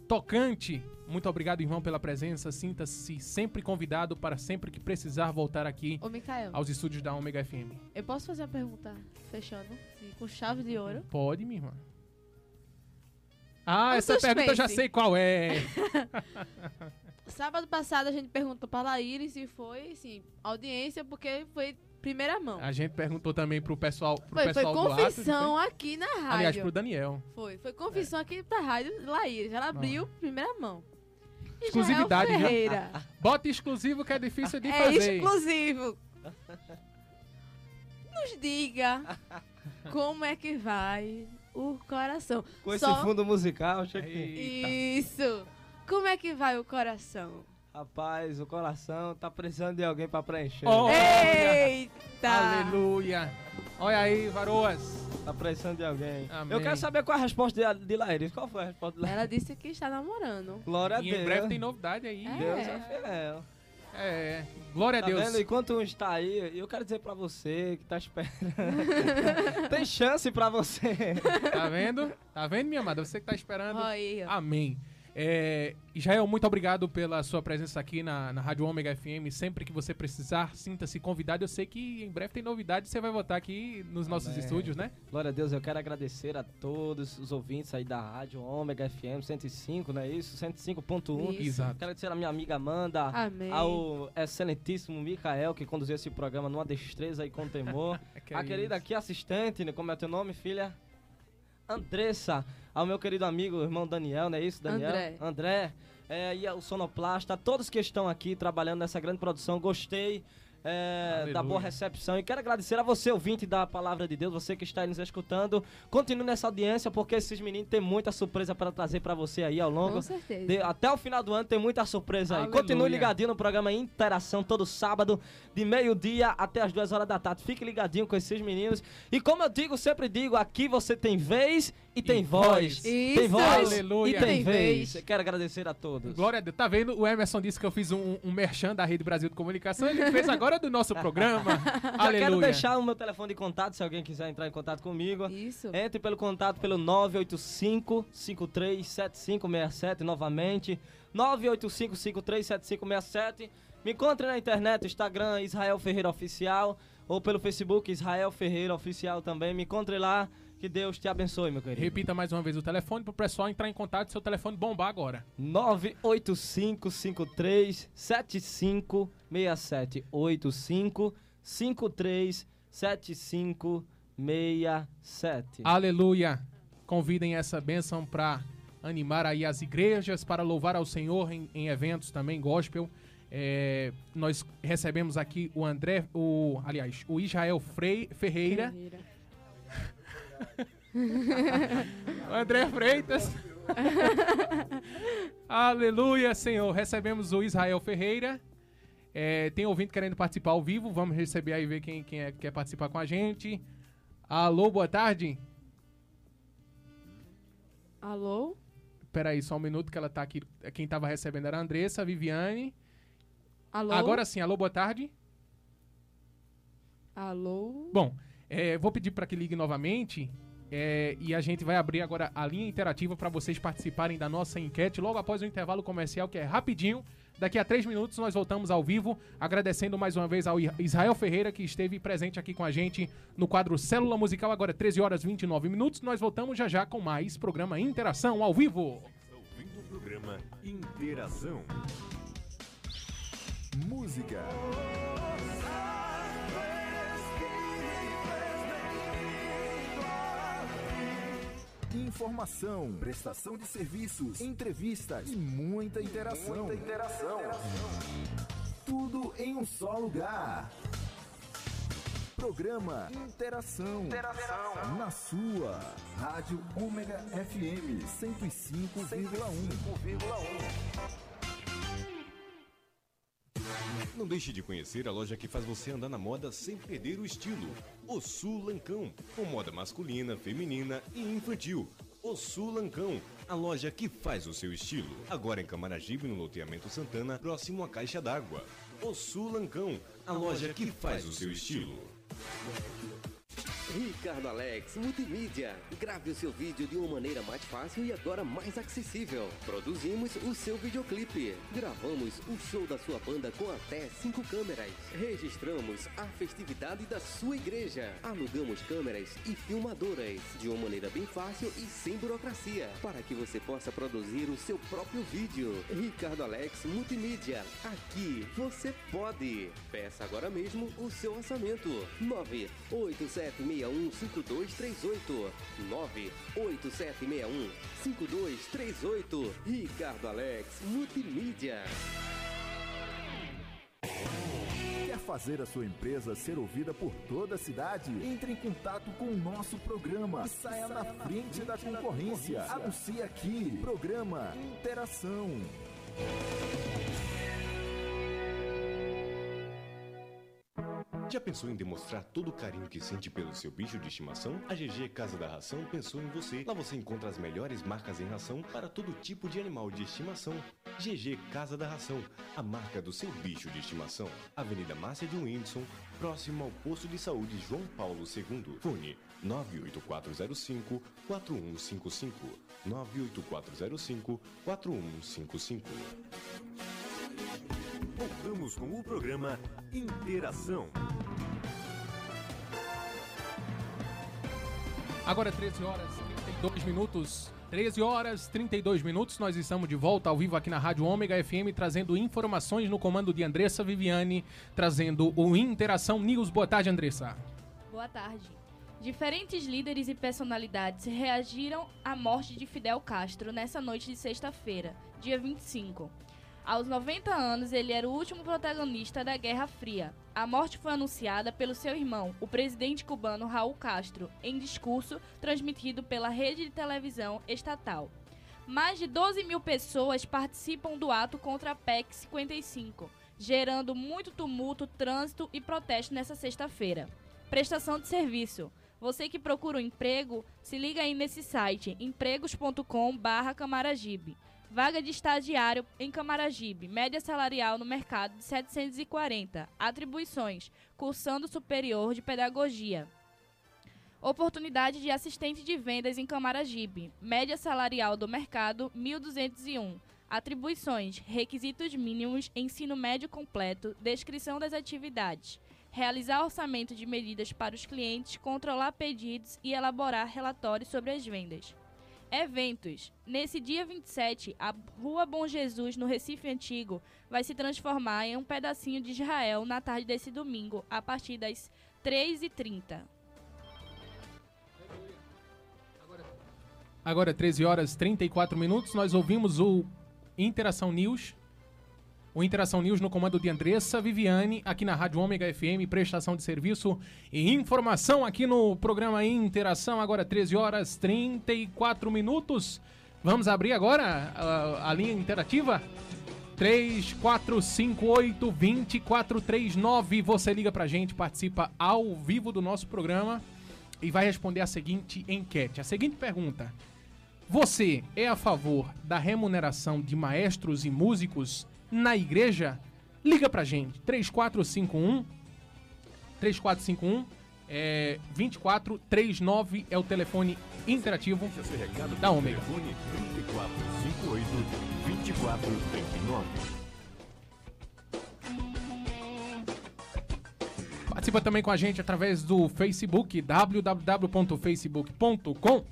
tocante. Muito obrigado, irmão, pela presença. Sinta-se sempre convidado para sempre que precisar voltar aqui Ô, Micael. aos estúdios da Ômega FM. Eu posso fazer uma pergunta fechando? Sim, Com chave de ouro? Pode, minha irmã. Ah, Um essa pergunta eu já suspense. sei qual é. Sábado passado a gente perguntou pra Laíris e foi, assim, audiência, porque foi primeira mão. A gente perguntou também pro pessoal, pro Foi, foi pessoal do Atos, confissão aqui na rádio. Aliás, pro Daniel. Foi, foi confissão aqui pra rádio Laíris. Ela abriu primeira mão. Israel Exclusividade, viu? Ferreira. Bota exclusivo que é difícil de É fazer. exclusivo. Nos diga como é que vai o coração. Com esse Só- fundo musical, achei que... Isso. Como é que vai o coração? Rapaz, o coração tá precisando de alguém pra preencher. Oh, Eita! Aleluia. Olha aí, varoas. Tá precisando de alguém. Amém. Eu quero saber qual é a resposta de, de Laíris. Qual foi a resposta de Laíris? Ela disse que está namorando. Glória a E Deus. em breve tem novidade aí. Deus é fiel. É. Glória Tá a Deus. vendo? Enquanto um está aí, eu quero dizer pra você que tá esperando. tem chance pra você. Tá vendo? Tá vendo, minha amada? Você que tá esperando. Amém. É, Israel, muito obrigado pela sua presença aqui na, na Rádio Ômega FM. Sempre que você precisar, sinta-se convidado. Eu sei que em breve tem novidade. Você vai voltar aqui nos nossos Amém. estúdios, né? Glória a Deus, eu quero agradecer a todos os ouvintes aí da rádio Ômega FM 105, não é isso? 105.1. Isso. Exato. Quero agradecer a minha amiga Amanda, Amém. ao excelentíssimo Micael, que conduziu esse programa numa destreza e com temor. Que a é querida aqui assistente, né? como é teu nome, filha? Andressa, ao meu querido amigo, irmão Daniel, não é isso, Daniel? André. André, é, e ao Sonoplasta, todos que estão aqui trabalhando nessa grande produção, gostei. É, da boa recepção. E quero agradecer a você, ouvinte da Palavra de Deus, você que está aí nos escutando. Continue nessa audiência, porque esses meninos têm muita surpresa para trazer para você aí ao longo. Com certeza. de- até o final do ano tem muita surpresa aí. Aleluia. Continue ligadinho no programa Interação, todo sábado, de meio-dia até as duas horas da tarde. Fique ligadinho com esses meninos. E como eu digo, sempre digo, aqui você tem vez e tem voz. voz. Tem Isso. voz Aleluia. e tem vez. Quero agradecer a todos. Glória a Deus. Tá vendo? O Emerson disse que eu fiz um, um merchan da Rede Brasil de Comunicação. Ele fez agora do nosso programa. Já Aleluia. quero deixar o meu telefone de contato, se alguém quiser entrar em contato comigo. Isso. Entre pelo contato pelo 985 537567 novamente. 985 537567. Me encontre na internet, Instagram Israel Ferreira Oficial ou pelo Facebook Israel Ferreira Oficial também. Me encontre lá. Que Deus te abençoe, meu querido. Repita mais uma vez o telefone pro pessoal entrar em contato e seu telefone bombar agora. 985 53 7567 85 53 7567 Aleluia. Convidem essa bênção para animar aí as igrejas, para louvar ao Senhor em, em eventos também, gospel. É, nós recebemos aqui o André, o, aliás, o Israel Frei, Ferreira. o André Freitas. Aleluia, Senhor. Recebemos o Israel Ferreira. É, tem ouvinte querendo participar ao vivo. Vamos receber aí ver quem, quem é que quer participar com a gente. Alô, boa tarde. Alô? Peraí, só um minuto que ela tá aqui. Quem tava recebendo era a Andressa, a Viviane. Alô? Agora sim, alô, boa tarde. Alô? Bom, é, vou pedir para que ligue novamente. é, e a gente vai abrir agora a linha interativa para vocês participarem da nossa enquete logo após o intervalo comercial, que é rapidinho. Daqui a três minutos nós voltamos ao vivo, agradecendo mais uma vez ao Israel Ferreira, que esteve presente aqui com a gente no quadro Célula Musical, agora 13 horas e 29 minutos. Nós voltamos já já com mais programa Interação ao vivo. Programa Interação. Música. Informação, prestação de serviços, entrevistas e muita interação. Muita interação. Tudo em um só lugar. Programa Interação. Na sua. Rádio Ômega FM 105,1. Não deixe de conhecer a loja que faz você andar na moda sem perder o estilo. O Sul Lancão, com moda masculina, feminina e infantil. O Sul Lancão, a loja que faz o seu estilo. Agora em Camaragibe, no loteamento Santana, próximo à Caixa d'Água. O Sul Lancão, a loja que faz o seu estilo. Ricardo Alex Multimídia. Grave o seu vídeo de uma maneira mais fácil e agora mais acessível. Produzimos o seu videoclipe. Gravamos o show da sua banda com até cinco câmeras. Registramos a festividade da sua igreja. Alugamos câmeras e filmadoras de uma maneira bem fácil e sem burocracia, para que você possa produzir o seu próprio vídeo. Ricardo Alex Multimídia. Aqui você pode. Peça agora mesmo o seu orçamento. 987615238. 987615238. Ricardo Alex Multimídia. Quer fazer a sua empresa ser ouvida por toda a cidade? Entre em contato com o nosso programa e saia na frente da concorrência. Anuncie aqui. Programa Interação. Já pensou em demonstrar todo o carinho que sente pelo seu bicho de estimação? A GG Casa da Ração pensou em você. Lá você encontra as melhores marcas em ração para todo tipo de animal de estimação. GG Casa da Ração, a marca do seu bicho de estimação. Avenida Márcia de Whindersson, próximo ao posto de saúde João Paulo II. Fone 98405 4155. 98405 4155. Voltamos com o programa Interação. Agora 13 horas 32 minutos. 13 horas 32 minutos. Nós estamos de volta ao vivo aqui na Rádio Ômega FM, trazendo informações no comando de Andressa Viviane, trazendo o Interação News. Boa tarde, Andressa. Boa tarde. Diferentes líderes e personalidades reagiram à morte de Fidel Castro nessa noite de sexta-feira, dia 25. Aos 90 anos, ele era o último protagonista da Guerra Fria. A morte foi anunciada pelo seu irmão, o presidente cubano Raul Castro, em discurso transmitido pela rede de televisão estatal. Mais de 12 mil pessoas participam do ato contra a PEC 55, gerando muito tumulto, trânsito e protesto nessa sexta-feira. Prestação de serviço. Você que procura um emprego, se liga aí nesse site empregos.com/camaragibe. Vaga de estagiário em Camaragibe, média salarial no mercado de 740. Atribuições: cursando superior de pedagogia. Oportunidade de assistente de vendas em Camaragibe, média salarial do mercado 1201. Atribuições: requisitos mínimos, ensino médio completo, descrição das atividades realizar orçamento de medidas para os clientes, controlar pedidos e elaborar relatórios sobre as vendas. Eventos. Nesse dia 27, a Rua Bom Jesus, no Recife Antigo, vai se transformar em um pedacinho de Israel na tarde desse domingo, a partir das 3h30. Agora 13 horas e 34 minutos, nós ouvimos o Interação News. O Interação News no comando de Andressa Viviane, aqui na Rádio Ômega FM, prestação de serviço e informação aqui no programa Interação, agora 13 horas 34 minutos. Vamos abrir agora a, a linha interativa? 3458 2439. Você liga pra gente, participa ao vivo do nosso programa e vai responder a seguinte enquete. A seguinte pergunta: Você é a favor da remuneração de maestros e músicos na igreja? Liga pra gente. 3451 3451 é, 2439 é o telefone interativo da Ômega. Telefone 3458 2439. Participa também com a gente através do Facebook, www.facebook.com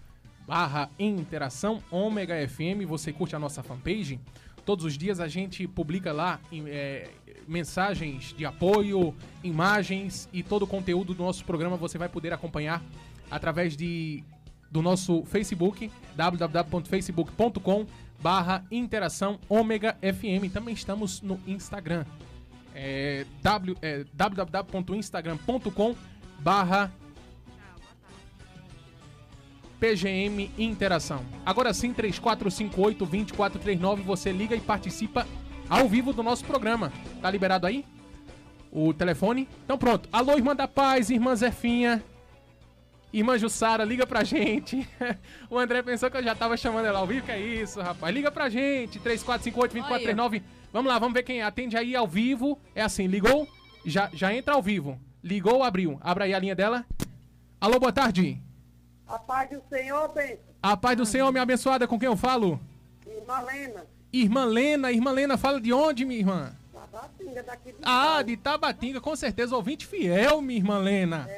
barra interação ômega FM. Você curte a nossa fanpage? Todos os dias a gente publica lá é, mensagens de apoio, imagens e todo o conteúdo do nosso programa você vai poder acompanhar através de, do nosso Facebook, www.facebook.com barra interação ômega FM. Também estamos no Instagram, é, é, www.instagram.com barra PGM Interação. Agora sim, 3458-2439, você liga e participa ao vivo do nosso programa. Tá liberado aí? O telefone? Então pronto. Alô, irmã da paz, irmã Zefinha. Irmã Jussara, liga pra gente. o André pensou que eu já tava chamando ela ao vivo. Que é isso, rapaz? Liga pra gente. 3458-2439. Vamos lá, vamos ver quem atende aí ao vivo. É assim, ligou? Já, já entra ao vivo. Ligou, abriu. Abra aí a linha dela. Alô, boa tarde. A paz do Senhor, bem. A paz do Senhor, minha abençoada, com quem eu falo? Irmã Lena, Irmã Lena, irmã Lena, fala de onde, minha irmã? Tabatinga daqui de Ah, de Tabatinga, com certeza, ouvinte fiel, minha irmã Lena.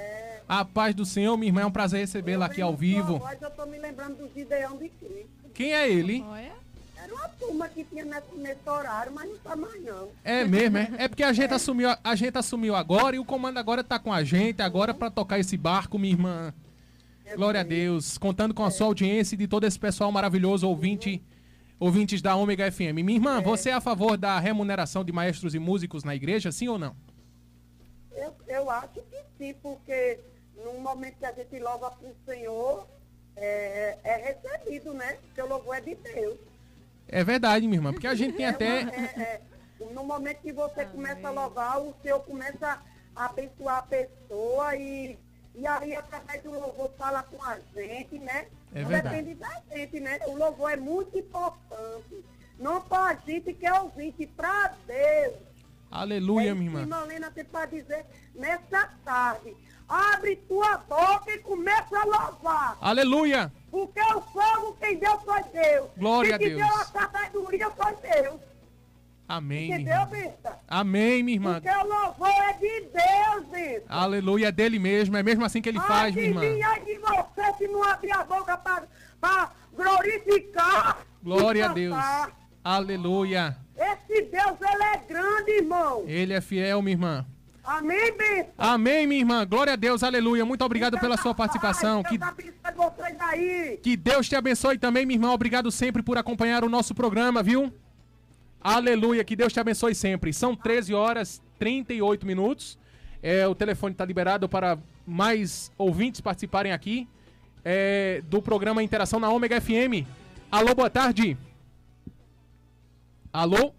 A paz do Senhor, minha irmã, é um prazer recebê-la aqui ao vivo. Mas eu tô me lembrando do Gideão de Cristo. Quem é ele? Era uma turma que tinha nesse, nesse horário, mas não tá mais não. É mesmo, é? É porque a gente assumiu, a gente assumiu agora e o comando agora tá com a gente agora pra tocar esse barco, minha irmã. Glória a Deus, contando com a sua audiência e de todo esse pessoal maravilhoso ouvinte, ouvintes da Ômega FM. Minha irmã, você é a favor da remuneração de maestros e músicos na igreja, sim ou não? Eu, eu acho que sim, porque no momento que a gente louva pro Senhor, é, é recebido, né? O louvor é de Deus. É verdade, minha irmã, porque a gente tem É até é- é, no momento que você começa a louvar, o Senhor começa a abençoar a pessoa e, e aí através do louvor fala com a gente, né? É Não verdade. depende da gente, né? O louvor é muito importante. Não para a gente que é ouvinte, para Deus. Aleluia, É minha que irmã. Lena tem para dizer nessa tarde. Abre tua boca e começa a louvar. Aleluia! Porque o fogo quem deu foi Deus. Glória a quem te Deus. deu a sabedoria foi Deus. Amém, Entendeu? Amém, minha irmã. Porque o louvor é de Deus, besta. Aleluia, é dele mesmo, é mesmo assim que ele faz, minha irmã. Ai de mim, ai de você se não abrir a boca para glorificar. Glória a Deus. Aleluia. Esse Deus, ele é grande, irmão. Ele é fiel, minha irmã. Amém. Amém, minha irmã. Glória a Deus, aleluia. Muito obrigado pela sua participação. Que, Deus aí. que Deus te abençoe também, minha irmã. Obrigado sempre por acompanhar o nosso programa, viu? Aleluia, que Deus te abençoe sempre. São 13 horas 38 minutos. É, o telefone está liberado para mais ouvintes participarem aqui é, do programa Interação na Ômega FM. Alô, boa tarde. Alô?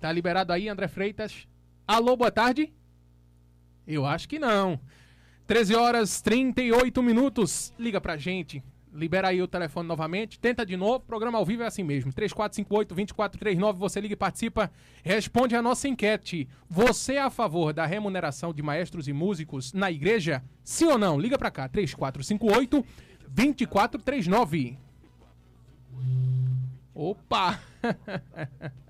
Tá liberado aí, André Freitas? Alô, boa tarde? Eu acho que não. 13 horas 38 minutos. Liga pra gente. Libera aí o telefone novamente. Tenta de novo. Programa ao vivo é assim mesmo. 3458-2439. Você liga e participa. Responde a nossa enquete. Você é a favor da remuneração de maestros e músicos na igreja? Sim ou não? Liga pra cá. 3458-2439. Opa!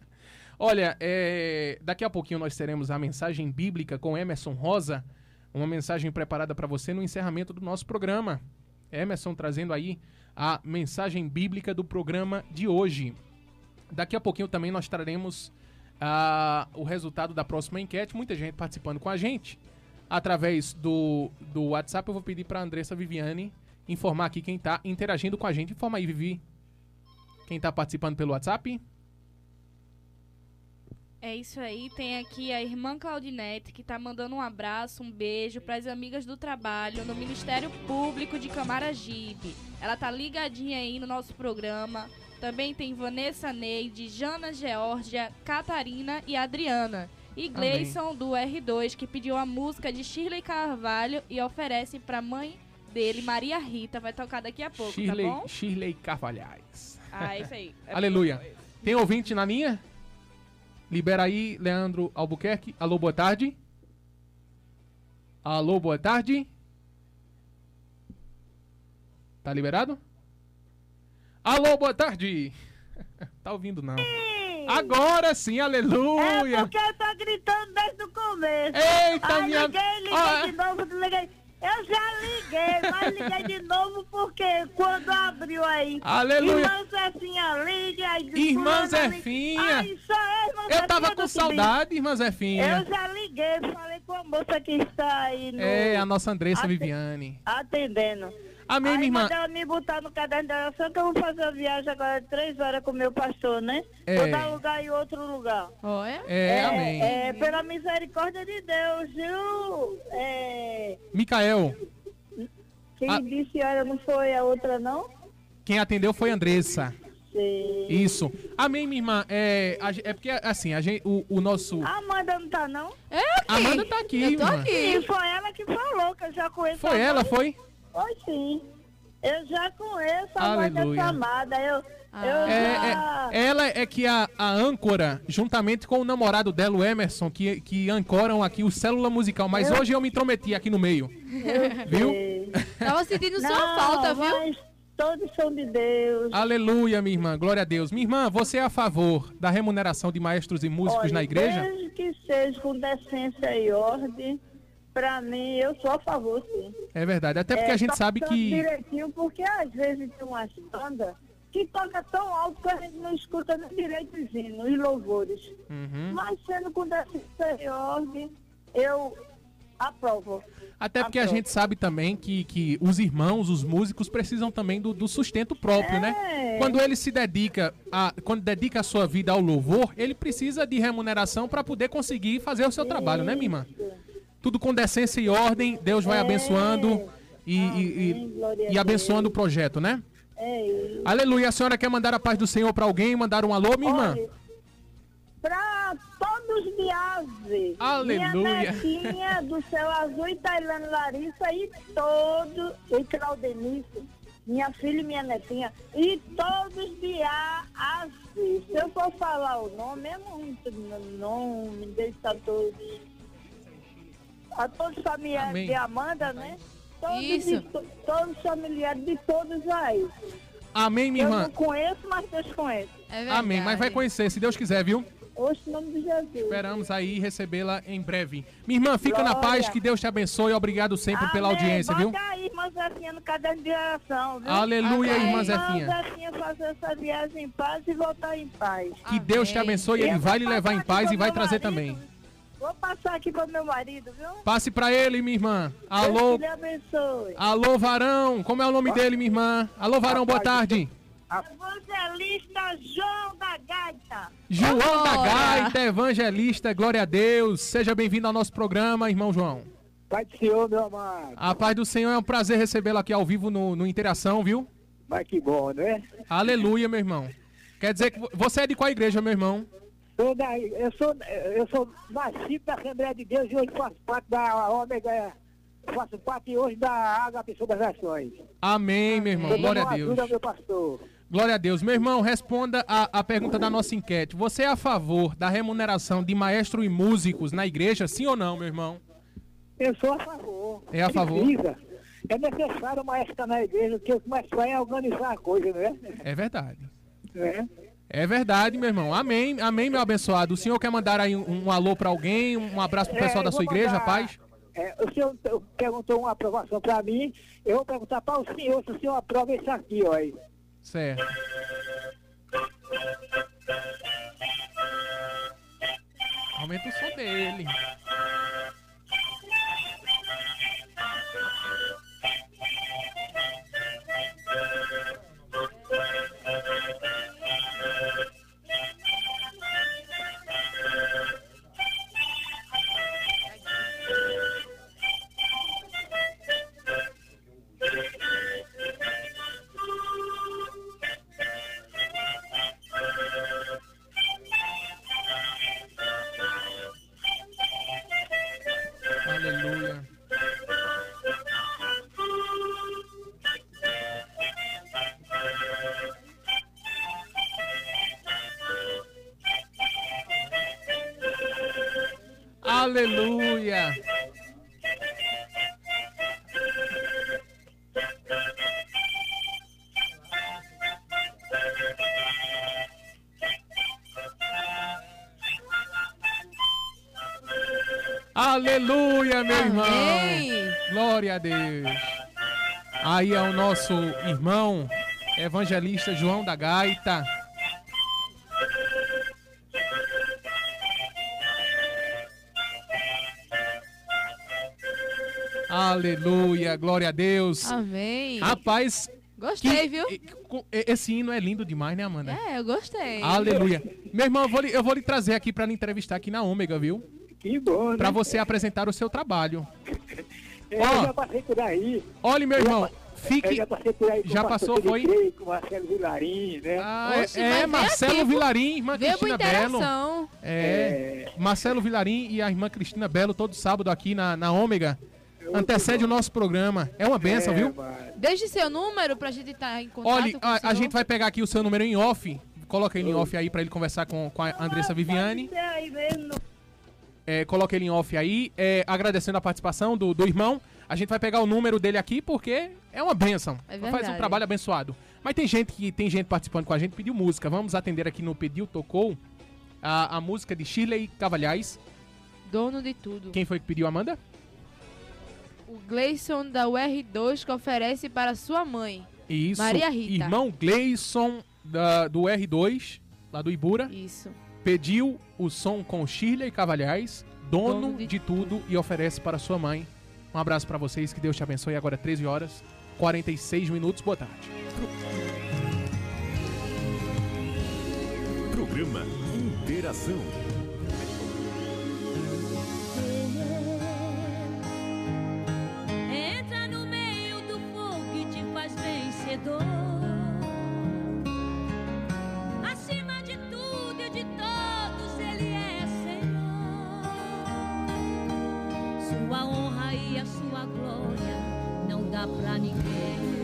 Olha, é, daqui a pouquinho nós teremos a mensagem bíblica com Emerson Rosa, uma mensagem preparada para você no encerramento do nosso programa. Emerson trazendo aí a mensagem bíblica do programa de hoje. Daqui a pouquinho também nós traremos ah, o resultado da próxima enquete. Muita gente participando com a gente. Através do, do WhatsApp, eu vou pedir para Andressa Viviane informar aqui quem está interagindo com a gente. Informa aí, Vivi. Quem está participando pelo WhatsApp? É isso aí, tem aqui a irmã Claudinete que tá mandando um abraço, um beijo para as amigas do trabalho no Ministério Público de Camaragibe. Ela tá ligadinha aí no nosso programa. Também tem Vanessa Neide, Jana Georgia, Catarina e Adriana. E Gleison do R2 que pediu a música de Shirley Carvalho e oferece pra mãe dele, Maria Rita. Vai tocar daqui a pouco, Shirley, tá bom? Shirley Carvalhais. Ah, isso aí. É Aleluia. Tem ouvinte na linha? Libera aí, Leandro Albuquerque. Alô, boa tarde. Alô, boa tarde. Tá liberado? Alô, boa tarde. tá ouvindo não. Agora sim, aleluia. É porque eu tô gritando desde o começo. Eita, Ai, minha- liguei, liguei Ah. de novo, liguei. Eu já liguei, mas liguei de novo porque quando abriu aí. Aleluia. Irmã Zefinha liga. Irmã. Zefinha. Ai, só eu, irmã Eu tava Zefinha com do saudade, irmã Zefinha. Eu já liguei, falei com a moça que está aí no... É, a nossa Andressa Ate- Viviane. Atendendo. Amém, aí minha irmã. mandou me botar no caderno da oração que eu vou fazer a viagem agora de três horas com o meu pastor, né? É. Vou dar lugar em outro lugar. Oh, é? É, amém. É, pela misericórdia de Deus, viu? É, Micael, quem Ah. disse, olha, não foi a outra, não? quem atendeu foi a Andressa. Sei. Isso. Amém, minha irmã. É, a é porque, assim, a gente, o, o nosso... A Amanda não tá, não? É A Amanda tá aqui, Eu tô irmã. aqui. E foi ela que falou, que eu já conheço Foi a ela, mãe. foi? Foi sim. Eu já conheço a mãe Aleluia. dessa amada. Eu, eu É, já... é- ela é que a, a âncora, juntamente com o namorado dela, o Emerson, que, que ancoram aqui o Célula Musical. Mas Eu- hoje eu me intrometi aqui no meio. Viu? Tava sentindo sua Não, falta, viu? mas todos são de Deus. Aleluia, minha irmã. Glória a Deus. Minha irmã, você é a favor da remuneração de maestros e músicos Olha, na igreja? Desde que seja com decência e ordem, pra mim, eu sou a favor, sim. É verdade. Até porque É, a gente sabe que. direitinho, porque às vezes tem umas bandas que toca tão alto que a gente não escuta nem direito os hinos, os louvores. Uhum. Mas sendo com decência e ordem, eu aprovo. Até porque a Aprovo. gente sabe também que, que os irmãos, os músicos, precisam também do, do sustento próprio, né? É. Quando ele se dedica a. Quando dedica a sua vida ao louvor, ele precisa de remuneração para poder conseguir fazer o seu trabalho, né, minha irmã? Tudo com decência e ordem, Deus vai É. abençoando e, e, e- e abençoando o projeto, né? É isso. Aleluia. A senhora quer mandar a paz do Senhor para alguém? Mandar um alô, minha irmã? Olha, Pra todos de ave. Aleluia. Minha netinha do céu azul e Tailândia Larissa e todo, e Claudenice, minha filha e minha netinha, e todos de A a Z. Se eu for falar o nome, é muito nome, deixa todos. A todos os familiares Amém. de Amanda, né? Todos, Isso. de to- todos os familiares de todos aí. Amém, minha eu irmã. não conheço, mas Deus conhece. É verdade. Amém. Mas vai conhecer, se Deus quiser, viu? Oxe, em nome de Jesus. Esperamos aí recebê-la em breve. Minha irmã, fica na Glória. paz, que Deus te abençoe. Obrigado sempre pela Amém. audiência, viu? Bota aí, irmã Zefinha, no caderno de oração, viu? Aleluia, Amém. irmã Zefinha. Zefinha fazer essa viagem em paz e voltar em paz. Que Deus te abençoe, Eu Ele vai lhe levar em paz e vai trazer marido. também. Vou passar aqui para meu marido, viu? Passe pra ele, minha irmã. Deus Alô, que lhe abençoe. alô, varão. Como é o nome dele, minha irmã? Alô, varão, boa tarde. Evangelista João da Gaita. João da. Gaita, evangelista, glória a Deus. Seja bem-vindo ao nosso programa, irmão João. Pai do Senhor, meu amado. A paz do Senhor é um prazer recebê-lo aqui ao vivo no, no Interação, viu? Mas que bom, né? Aleluia, meu irmão. Quer dizer que vo- você é de qual igreja, meu irmão? Sou da- eu, sou, eu sou nascido da Assembleia de Deus e hoje faço parte da Ômega. Faço parte hoje da Água Pessoa das Nações. Amém, meu irmão. Tô Glória a Deus. Ajuda, meu pastor. Glória a Deus. Meu irmão, responda a, a pergunta da nossa enquete. Você é a favor da remuneração de maestro e músicos na igreja, sim ou não, meu irmão? Eu sou a favor. É a favor? Precisa. É necessário o maestro estar na igreja, porque o mais vai é organizar a coisa, né? É verdade. É. É verdade, meu irmão. Amém, amém, meu abençoado. O senhor quer mandar aí um, um alô pra alguém, um abraço pro pessoal É, da sua igreja, mandar- paz? É, o senhor perguntou uma aprovação para mim, eu vou perguntar para o senhor se o senhor aprova isso aqui, ó. aí. Certo. Aumenta o som dele. Aleluia, meu irmão. Glória a Deus. Aí é o nosso irmão evangelista João da Gaita. Aleluia, glória a Deus. Amém. Rapaz, Gostei, viu? com- e- esse hino é lindo demais, né, Amanda? É, eu gostei. Aleluia. Meu irmão, eu vou, lhe, eu vou lhe trazer aqui pra lhe entrevistar aqui na Ômega, viu? Que bom, né? Pra você apresentar o seu trabalho. Eu Ó. já passei por aí. Olha, meu Eu irmão, fique- Eu já passei por aí com Já passou, foi? Com Marcelo Vilarim, né? Ah, é, é, Marcelo Vilarim, irmã Cristina Belo. Interação. É, Marcelo Vilarim e a irmã Cristina Belo, todo sábado aqui na, na Ômega. Antecede o nosso programa. É uma benção, É, viu? Deixe seu número pra gente estar em contato Olha, com o a, a gente vai pegar aqui o seu número em off. Coloca ele em off aí pra ele conversar com, com a Andressa Viviane. Você aí mesmo. É, coloca ele em off aí. É, agradecendo a participação do, do irmão. A gente vai pegar o número dele aqui porque é uma benção. É Faz um trabalho abençoado. Mas tem gente que tem gente participando com a gente, pediu música. Vamos atender aqui no Pediu Tocou a, a música de Shirley Cavalhais. Dono de tudo. Quem foi que pediu, Amanda? O Gleison da UR2 que oferece para sua mãe. Isso. Maria Rita. Irmão Gleison da, do R2, lá do Ibura. Isso. Pediu o som com Shirley Cavalhais, dono, Dono de, de tudo, e oferece para sua mãe. Um abraço para vocês, que Deus te abençoe. Agora 13 horas, 46 minutos. Boa tarde. Programa Interação. Entra no meio do fogo e te faz vencedor. Glória não dá pra ninguém.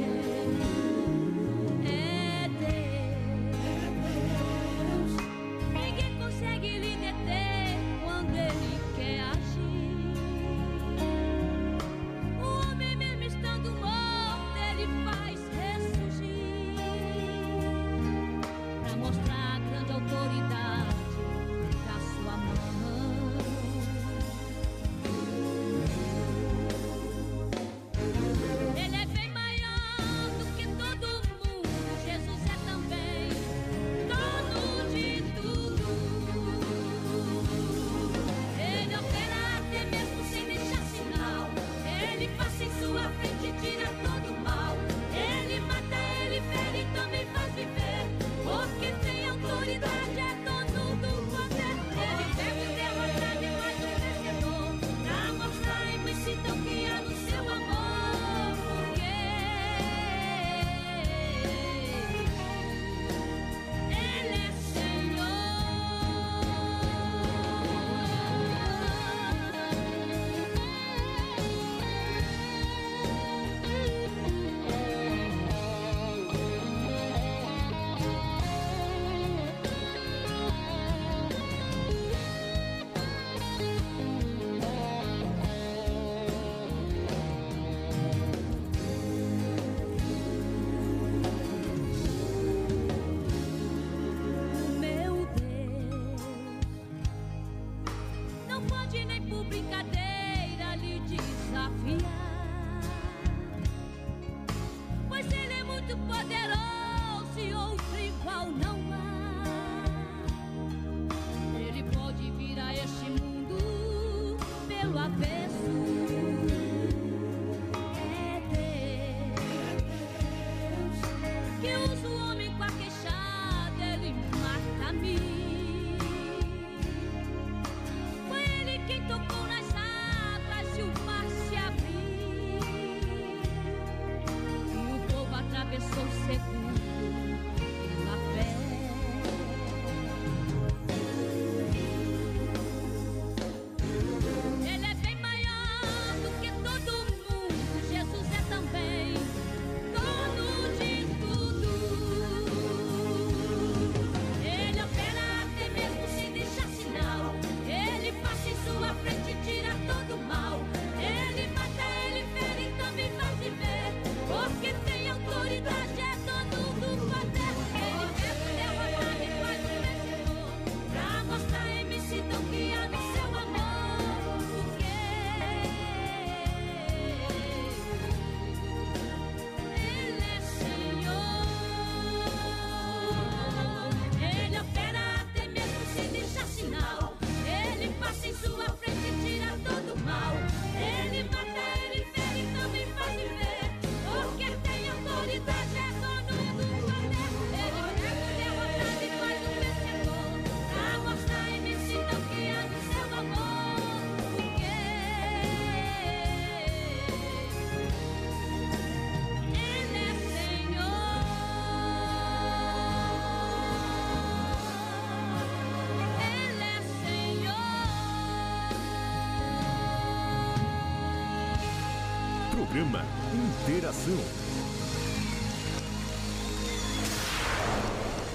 Interação.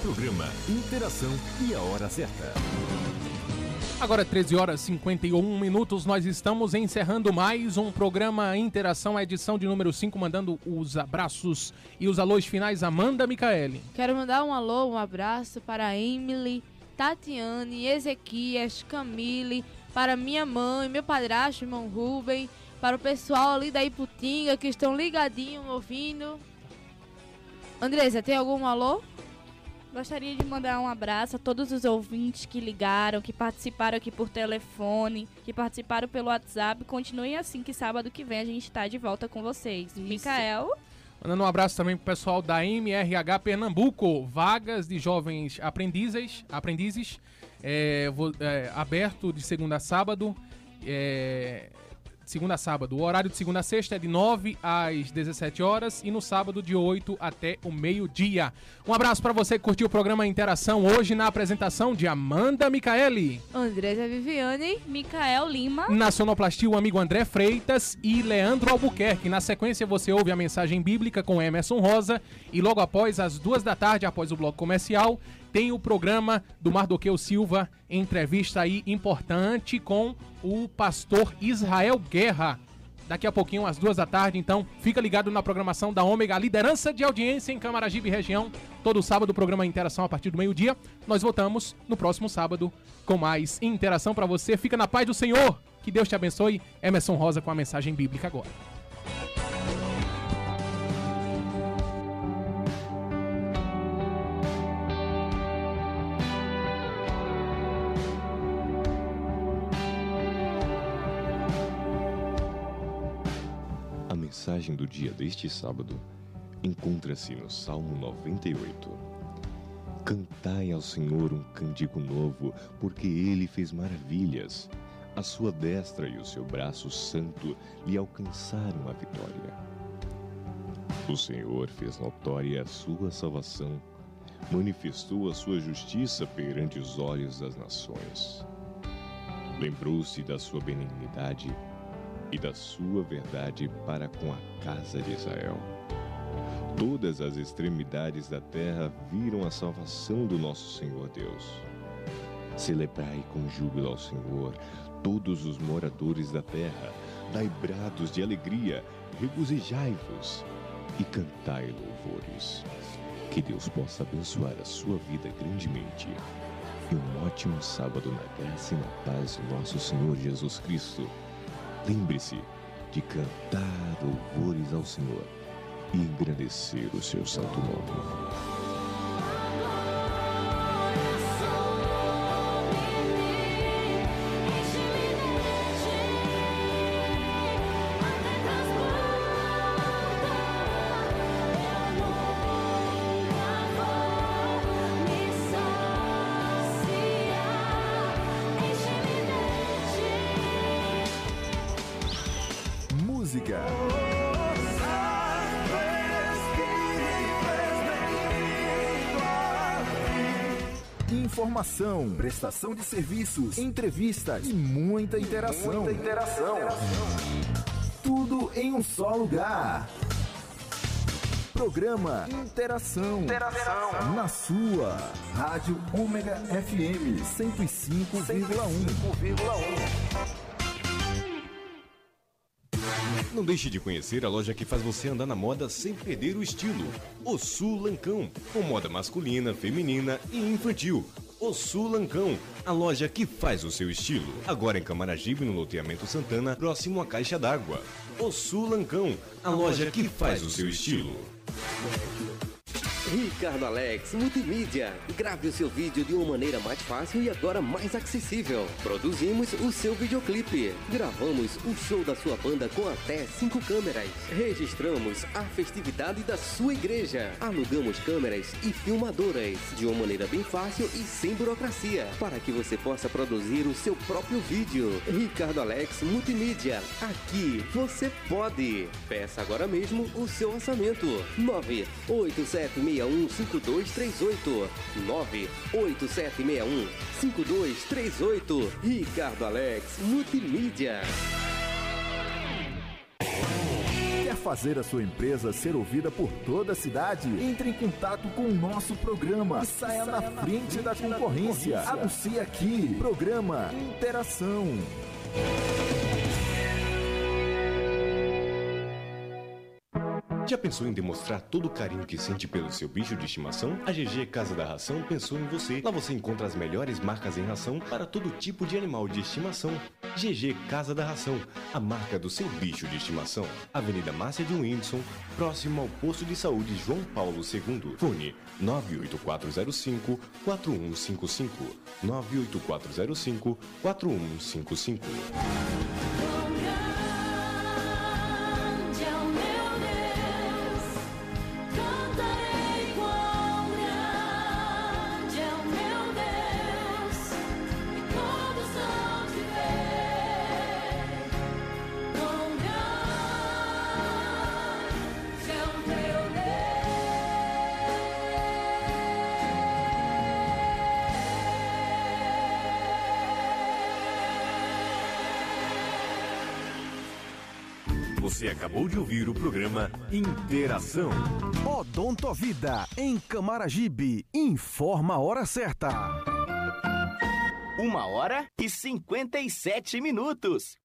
Programa Interação e a hora certa. Agora 13 horas e 51 minutos, nós estamos encerrando mais um programa Interação, a edição de número 5, mandando os abraços e os alôs finais Amanda Micaele. Quero mandar um alô, um abraço para Emily, Tatiane, Ezequias, Camille, para minha mãe, meu padrasto, irmão Rubem, para o pessoal ali da Iputinga que estão ligadinho ouvindo. Andresa, tem algum alô? Gostaria de mandar um abraço a todos os ouvintes que ligaram, que participaram aqui por telefone, que participaram pelo WhatsApp. Continuem assim que sábado que vem a gente está de volta com vocês. Micael. Mandando um abraço também pro pessoal da MRH Pernambuco, vagas de jovens aprendizes, aprendizes é, vou- é, aberto de segunda a sábado, é, segunda a sábado. O horário de segunda a sexta é de 9 às 17 horas e no sábado de 8 até o meio-dia. Um abraço para você que curtiu o programa Interação hoje na apresentação de Amanda Micaeli. Andresa Viviane, Micael Lima. Na sonoplastia, o amigo André Freitas e Leandro Albuquerque. Na sequência, você ouve a mensagem bíblica com Emerson Rosa. E logo após, às duas da tarde, após o bloco comercial, tem o programa do Mardoqueu Silva, entrevista aí importante com o pastor Israel Guerra. Daqui a pouquinho, às duas da tarde, então, fica ligado na programação da Ômega, liderança de audiência em Camaragibe região. Todo sábado, o programa Interação a partir do meio-dia. Nós voltamos no próximo sábado com mais interação para você. Fica na paz do Senhor. Que Deus te abençoe. Emerson Rosa com a mensagem bíblica agora. Mensagem do dia deste sábado encontra-se no Salmo 98. Cantai ao Senhor um cântico novo, porque ele fez maravilhas. A sua destra e o seu braço santo lhe alcançaram a vitória. O Senhor fez notória a sua salvação, manifestou a sua justiça perante os olhos das nações. Lembrou-se da sua benignidade e da sua verdade para com a casa de Israel. Todas as extremidades da terra viram a salvação do nosso Senhor Deus. Celebrai com júbilo ao Senhor, todos os moradores da terra, dai brados de alegria, regozijai-vos e cantai louvores. Que Deus possa abençoar a sua vida grandemente. E um ótimo sábado na graça e na paz do nosso Senhor Jesus Cristo. Lembre-se de cantar louvores ao Senhor e engrandecer o seu santo nome. Música. Informação, prestação de serviços, entrevistas e muita interação. Muita interação. Tudo em um só lugar. Programa Interação. Interação. Na sua Rádio Ômega FM 105,1. Não deixe de conhecer a loja que faz você andar na moda sem perder o estilo. O Sul Lancão, com moda masculina, feminina e infantil. O Sul Lancão, a loja que faz o seu estilo. Agora em Camaragibe, no loteamento Santana, próximo à caixa d'água. O Sul Lancão, a loja que faz o seu estilo. Ricardo Alex Multimídia. Grave o seu vídeo de uma maneira mais fácil e agora mais acessível. Produzimos o seu videoclipe. Gravamos o show da sua banda com até cinco câmeras. Registramos a festividade da sua igreja. Alugamos câmeras e filmadoras de uma maneira bem fácil e sem burocracia. Para que você possa produzir o seu próprio vídeo. Ricardo Alex Multimídia. Aqui você pode. Peça agora mesmo o seu orçamento. 98761 5238 98761 5238 Ricardo Alex Multimídia. Quer fazer a sua empresa ser ouvida por toda a cidade? Entre em contato com o nosso programa e saia na frente da concorrência. Anuncie aqui. Programa Interação. Já pensou em demonstrar todo o carinho que sente pelo seu bicho de estimação? A GG Casa da Ração pensou em você. Lá você encontra as melhores marcas em ração para todo tipo de animal de estimação. GG Casa da Ração, a marca do seu bicho de estimação. Avenida Márcia de Whindersson, próximo ao posto de saúde João Paulo II. Fone 98405 4155 98405 4155. Acabou de ouvir o programa Interação. Odontovida, em Camaragibe, informa a hora certa. Uma hora e 57 minutos.